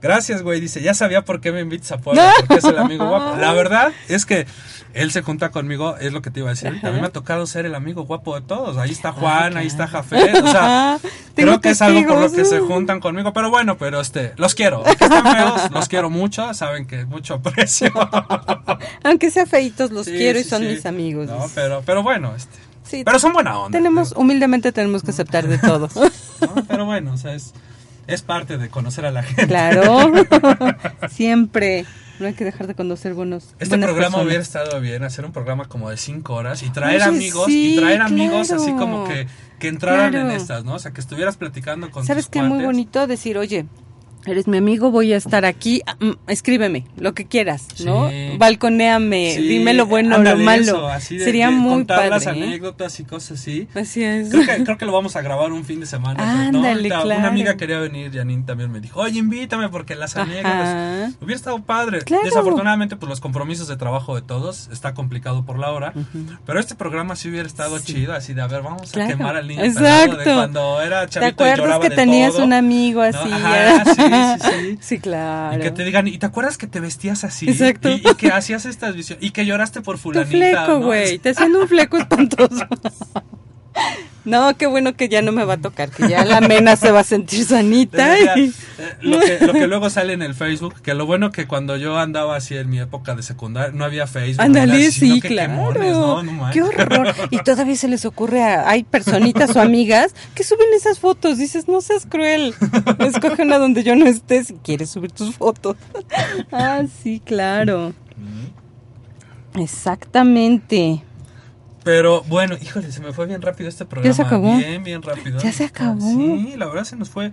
Speaker 6: gracias, güey. Dice, ya sabía por qué me invitas a Puebla, porque es el amigo guapo. La verdad es que él se junta conmigo, es lo que te iba a decir. A mí me ha tocado ser el amigo guapo de todos. Ahí está Juan, ahí está Jafet. O sea, creo que es algo por lo que se juntan conmigo. Pero bueno, pero este, los quiero. Aunque están feos, los quiero mucho. Saben que mucho aprecio.
Speaker 7: Aunque sea feitos, los
Speaker 6: Sí,
Speaker 7: quiero y
Speaker 6: sí,
Speaker 7: son
Speaker 6: sí.
Speaker 7: mis amigos.
Speaker 6: No, pero, pero bueno, este.
Speaker 7: Sí,
Speaker 6: Pero son buena onda.
Speaker 7: tenemos, humildemente tenemos que aceptar de todo.
Speaker 6: ¿no? Pero bueno, o sea, es, es parte de conocer a la gente.
Speaker 7: Claro, siempre. No hay que dejar de conocer buenos.
Speaker 6: Este programa
Speaker 7: personas.
Speaker 6: hubiera estado bien, hacer un programa como de cinco horas y traer
Speaker 7: Oye,
Speaker 6: amigos,
Speaker 7: sí,
Speaker 6: y traer amigos así como que, que entraran
Speaker 7: Claro.
Speaker 6: en estas, ¿no? O sea, que estuvieras platicando con
Speaker 7: ¿Sabes qué? Muy
Speaker 6: cuates.
Speaker 7: bonito decir, oye, eres mi amigo, voy a estar aquí, ah, mm, escríbeme, lo que quieras, ¿no?
Speaker 6: Sí.
Speaker 7: Balconéame,
Speaker 6: Sí,
Speaker 7: dime lo bueno,
Speaker 6: ándale,
Speaker 7: lo malo.
Speaker 6: eso, así de-
Speaker 7: Sería
Speaker 6: de
Speaker 7: muy
Speaker 6: contar las
Speaker 7: padre. ¿eh?
Speaker 6: anécdotas y cosas así.
Speaker 7: Así es.
Speaker 6: Creo que, creo que lo vamos a grabar un fin de semana. ¿no?
Speaker 7: Ándale,
Speaker 6: Ahorita
Speaker 7: claro.
Speaker 6: Una amiga quería venir, Janine también me dijo, oye, invítame porque las anécdotas... Hubiera estado padre.
Speaker 7: Claro.
Speaker 6: Desafortunadamente, pues los compromisos de trabajo de todos está complicado por la hora. Pero este programa sí hubiera estado chido, así de, a ver, vamos
Speaker 7: Claro.
Speaker 6: a quemar al niño
Speaker 7: Exacto.
Speaker 6: de cuando era
Speaker 7: ¿Te
Speaker 6: chavito y
Speaker 7: acuerdas
Speaker 6: lloraba
Speaker 7: que
Speaker 6: de
Speaker 7: tenías
Speaker 6: todo?
Speaker 7: un amigo
Speaker 6: ¿No?
Speaker 7: así?
Speaker 6: Ajá, sí, sí, sí.
Speaker 7: Sí, claro.
Speaker 6: Y que te digan, ¿y te acuerdas que te vestías así?
Speaker 7: Exacto.
Speaker 6: Y, y que hacías estas visiones. Y que lloraste por
Speaker 7: Tu
Speaker 6: fulanita.
Speaker 7: fleco,
Speaker 6: ¿no?
Speaker 7: güey. Te hacían un fleco espantoso. No, qué bueno que ya no me va a tocar, que ya la mena se va a sentir sanita. Y-
Speaker 6: eh, lo, que, lo que luego sale en el Facebook, que lo bueno que cuando yo andaba así en mi época de secundaria, no había Facebook.
Speaker 7: Ándale, sí, claro.
Speaker 6: quemones, ¿no? No manches.
Speaker 7: Qué horror. Y todavía se les ocurre a, hay personitas o amigas que suben esas fotos. Dices, no seas cruel. Escoge una donde yo no esté si quieres subir tus fotos. Ah, sí, claro. Exactamente.
Speaker 6: Pero bueno, híjole, se me fue bien rápido este programa.
Speaker 7: se acabó?
Speaker 6: Bien, bien rápido.
Speaker 7: Ya se acabó.
Speaker 6: Sí, la verdad se nos fue.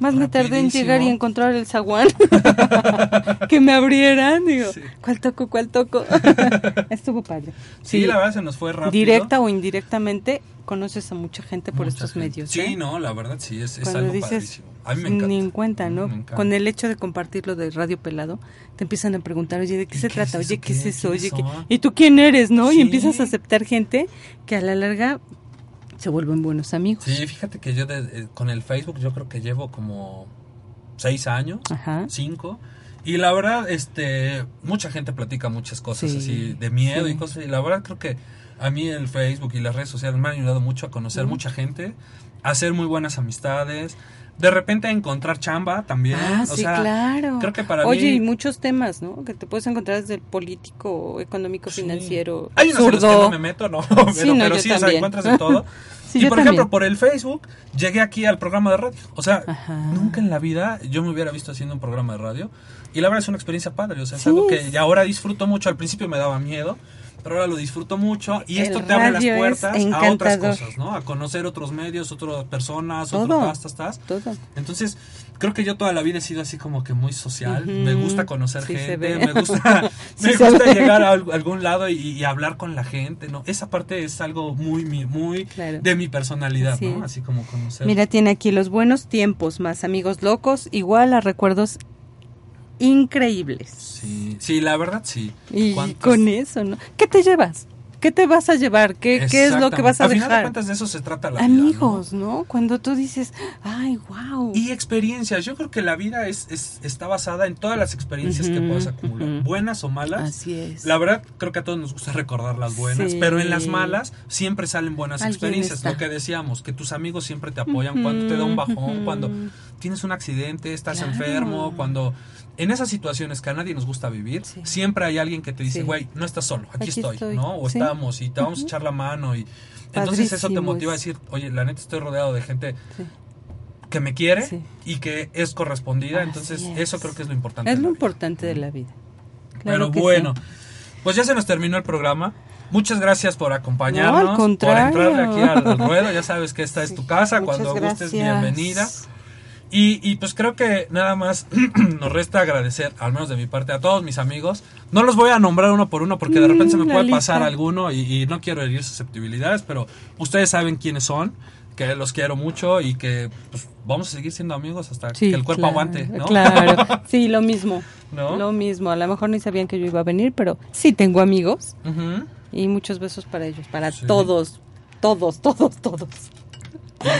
Speaker 7: Más me tardé en llegar y encontrar el zaguán. que me abrieran. Digo,
Speaker 6: Sí.
Speaker 7: ¿cuál toco, cuál toco? Estuvo padre.
Speaker 6: Sí, la verdad se nos fue rápido.
Speaker 7: Directa o indirectamente, conoces a mucha gente por
Speaker 6: Mucha
Speaker 7: estos
Speaker 6: gente.
Speaker 7: medios.
Speaker 6: Sí,
Speaker 7: ¿eh?
Speaker 6: no, la verdad sí, es, es algo
Speaker 7: dices,
Speaker 6: padrísimo. A mí me encanta.
Speaker 7: Ni en cuenta, ¿no? Con el hecho de compartirlo de Radio Pelado, te empiezan a preguntar, oye, ¿de qué
Speaker 6: ¿Y
Speaker 7: se
Speaker 6: qué
Speaker 7: trata?
Speaker 6: es
Speaker 7: Oye? ¿qué es eso? Oye,
Speaker 6: ¿Quiénes
Speaker 7: ¿qué? ¿Y tú quién eres, no?
Speaker 6: Sí.
Speaker 7: Y empiezas a aceptar gente que a la larga se vuelven buenos amigos.
Speaker 6: Sí, fíjate que yo de- eh, con el Facebook yo creo que llevo como seis años,
Speaker 7: Ajá.
Speaker 6: cinco. Y la verdad, este, mucha gente platica muchas cosas
Speaker 7: Sí,
Speaker 6: así de miedo
Speaker 7: sí.
Speaker 6: y cosas. Y la verdad creo que a mí el Facebook y las redes sociales me han ayudado mucho a conocer mucha gente, a hacer muy buenas amistades, de repente encontrar chamba también.
Speaker 7: Ah,
Speaker 6: o
Speaker 7: sí,
Speaker 6: sea,
Speaker 7: claro.
Speaker 6: Creo que para
Speaker 7: Oye,
Speaker 6: mí
Speaker 7: y muchos temas, ¿no? Que te puedes encontrar desde el político, económico,
Speaker 6: Sí.
Speaker 7: financiero,
Speaker 6: Hay unos en los que no me meto, no, pero
Speaker 7: Sí,
Speaker 6: sí,
Speaker 7: no,
Speaker 6: pero
Speaker 7: yo
Speaker 6: sí, o sea, encuentras de todo.
Speaker 7: Sí,
Speaker 6: y por ejemplo, por el Facebook, llegué aquí al programa de radio. O sea,
Speaker 7: Ajá.
Speaker 6: nunca en la vida yo me hubiera visto haciendo un programa de radio. Y la verdad es una experiencia padre. O sea, es algo que ya ahora disfruto mucho. Al principio me daba miedo, pero ahora lo disfruto mucho. Y
Speaker 7: El
Speaker 6: esto te abre las puertas a otras cosas, ¿no? A conocer otros medios, otras personas,
Speaker 7: Todo.
Speaker 6: otros tastas, tas.
Speaker 7: Todo.
Speaker 6: Entonces, creo que yo toda la vida he sido así como que muy social. Me gusta conocer
Speaker 7: Sí
Speaker 6: gente, me gusta,
Speaker 7: Sí
Speaker 6: me gusta
Speaker 7: ve.
Speaker 6: llegar a al- algún lado y, y hablar con la gente, ¿no? Esa parte es algo muy, muy
Speaker 7: Claro.
Speaker 6: de mi personalidad,
Speaker 7: Así
Speaker 6: ¿no? Así como conocer.
Speaker 7: Mira, tiene aquí los buenos tiempos, más amigos locos, igual a recuerdos increíbles.
Speaker 6: Sí, sí, la verdad sí.
Speaker 7: Y
Speaker 6: ¿Cuántos-
Speaker 7: con eso, ¿no? ¿Qué te llevas? ¿qué te vas a llevar? ¿Qué, qué es lo que vas a
Speaker 6: Al final de
Speaker 7: dejar?
Speaker 6: cuentas de eso se trata la vida, ¿no?
Speaker 7: Amigos, ¿no? Cuando tú dices, ay, wow.
Speaker 6: Y experiencias. Yo creo que la vida es, es- está basada en todas las experiencias que
Speaker 7: Ujú,
Speaker 6: puedes acumular, buenas o malas.
Speaker 7: Así es.
Speaker 6: La verdad, creo que a todos nos gusta recordar las buenas,
Speaker 7: Sí.
Speaker 6: pero en las malas siempre salen buenas experiencias.
Speaker 7: está.
Speaker 6: Lo que decíamos, que tus amigos siempre te apoyan cuando te da un bajón, cuando tienes un accidente, estás
Speaker 7: Claro.
Speaker 6: enfermo, cuando... En esas situaciones que a nadie nos gusta vivir,
Speaker 7: Sí.
Speaker 6: siempre hay alguien que te dice,
Speaker 7: Sí.
Speaker 6: güey, no estás solo, aquí,
Speaker 7: Aquí
Speaker 6: estoy,
Speaker 7: estoy.
Speaker 6: ¿no? O
Speaker 7: Sí.
Speaker 6: estamos y te vamos a echar la mano y... Entonces eso te motiva a decir, oye, la neta estoy rodeado de gente que me quiere y que es correspondida,
Speaker 7: Así
Speaker 6: entonces
Speaker 7: es.
Speaker 6: eso creo que es lo importante.
Speaker 7: Es lo importante de la vida. Claro
Speaker 6: Pero bueno, pues ya se nos terminó el programa. Muchas gracias por acompañarnos,
Speaker 7: No, al
Speaker 6: por entrarle aquí al, al ruedo. Ya sabes que esta es tu casa, cuando gustes, bienvenida. Y, y pues creo que nada más nos resta agradecer, al menos de mi parte, a todos mis amigos. No los voy a nombrar uno por uno porque de repente se me
Speaker 7: Mm,
Speaker 6: puede
Speaker 7: lista.
Speaker 6: pasar alguno y, y no quiero herir susceptibilidades, pero ustedes saben quiénes son, que los quiero mucho y que pues, vamos a seguir siendo amigos hasta
Speaker 7: Sí,
Speaker 6: que el cuerpo
Speaker 7: claro,
Speaker 6: aguante, ¿no?
Speaker 7: Claro, sí, lo mismo.
Speaker 6: ¿No?
Speaker 7: Lo mismo. A lo mejor ni sabían que yo iba a venir, pero sí tengo amigos y muchos besos para ellos, para
Speaker 6: Sí.
Speaker 7: todos, todos, todos, todos.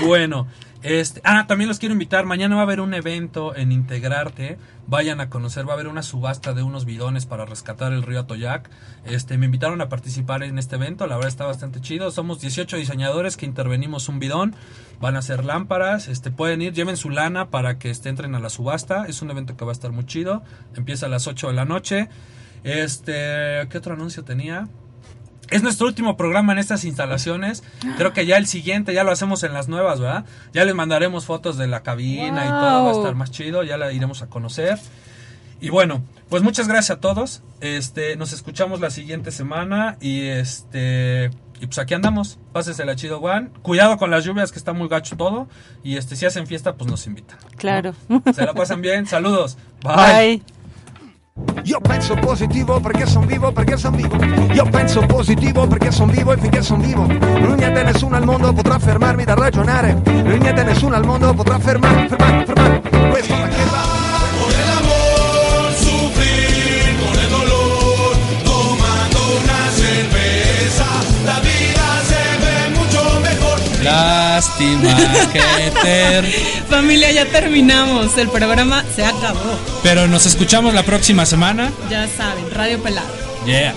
Speaker 6: Bueno, este, ah, también los quiero invitar. Mañana va a haber un evento en Integrarte. Vayan a conocer, va a haber una subasta de unos bidones para rescatar el río Atoyac. Este, me invitaron a participar en este evento, la verdad está bastante chido. Somos 18 diseñadores que intervenimos un bidón. Van a ser lámparas, este, pueden ir, lleven su lana para que este, entren a la subasta. Es un evento que va a estar muy chido. Empieza a las 8 de la noche. Este, ¿qué otro anuncio tenía? Es nuestro último programa en estas instalaciones. Creo que ya el siguiente ya lo hacemos en las nuevas, ¿verdad? Ya les mandaremos fotos de la cabina y todo, va a estar más chido, ya la iremos a conocer. Y bueno, pues muchas gracias a todos. Este, nos escuchamos la siguiente semana y este y pues aquí andamos. Pásesela chido, Juan. Cuidado con las lluvias que está muy gacho todo y este si hacen fiesta pues nos invitan. ¿no?
Speaker 7: Claro.
Speaker 6: Se la pasan bien. Saludos.
Speaker 7: Bye.
Speaker 8: Io penso positivo perché son vivo, perché son vivo. Io penso positivo perché son vivo e finché son vivo. Non niente nessuno al mondo potrà fermarmi da ragionare. Non niente nessuno al mondo potrà fermarmi, fermarmi, fermarmi. Questo perché va.
Speaker 2: Con el amor sufrir, con el dolor tomando una cerveza, la
Speaker 6: Lástima que ter...
Speaker 9: Familia, ya terminamos. El programa se acabó.
Speaker 6: Pero nos escuchamos la próxima semana.
Speaker 9: Ya saben, Radio Pelado.
Speaker 6: Yeah.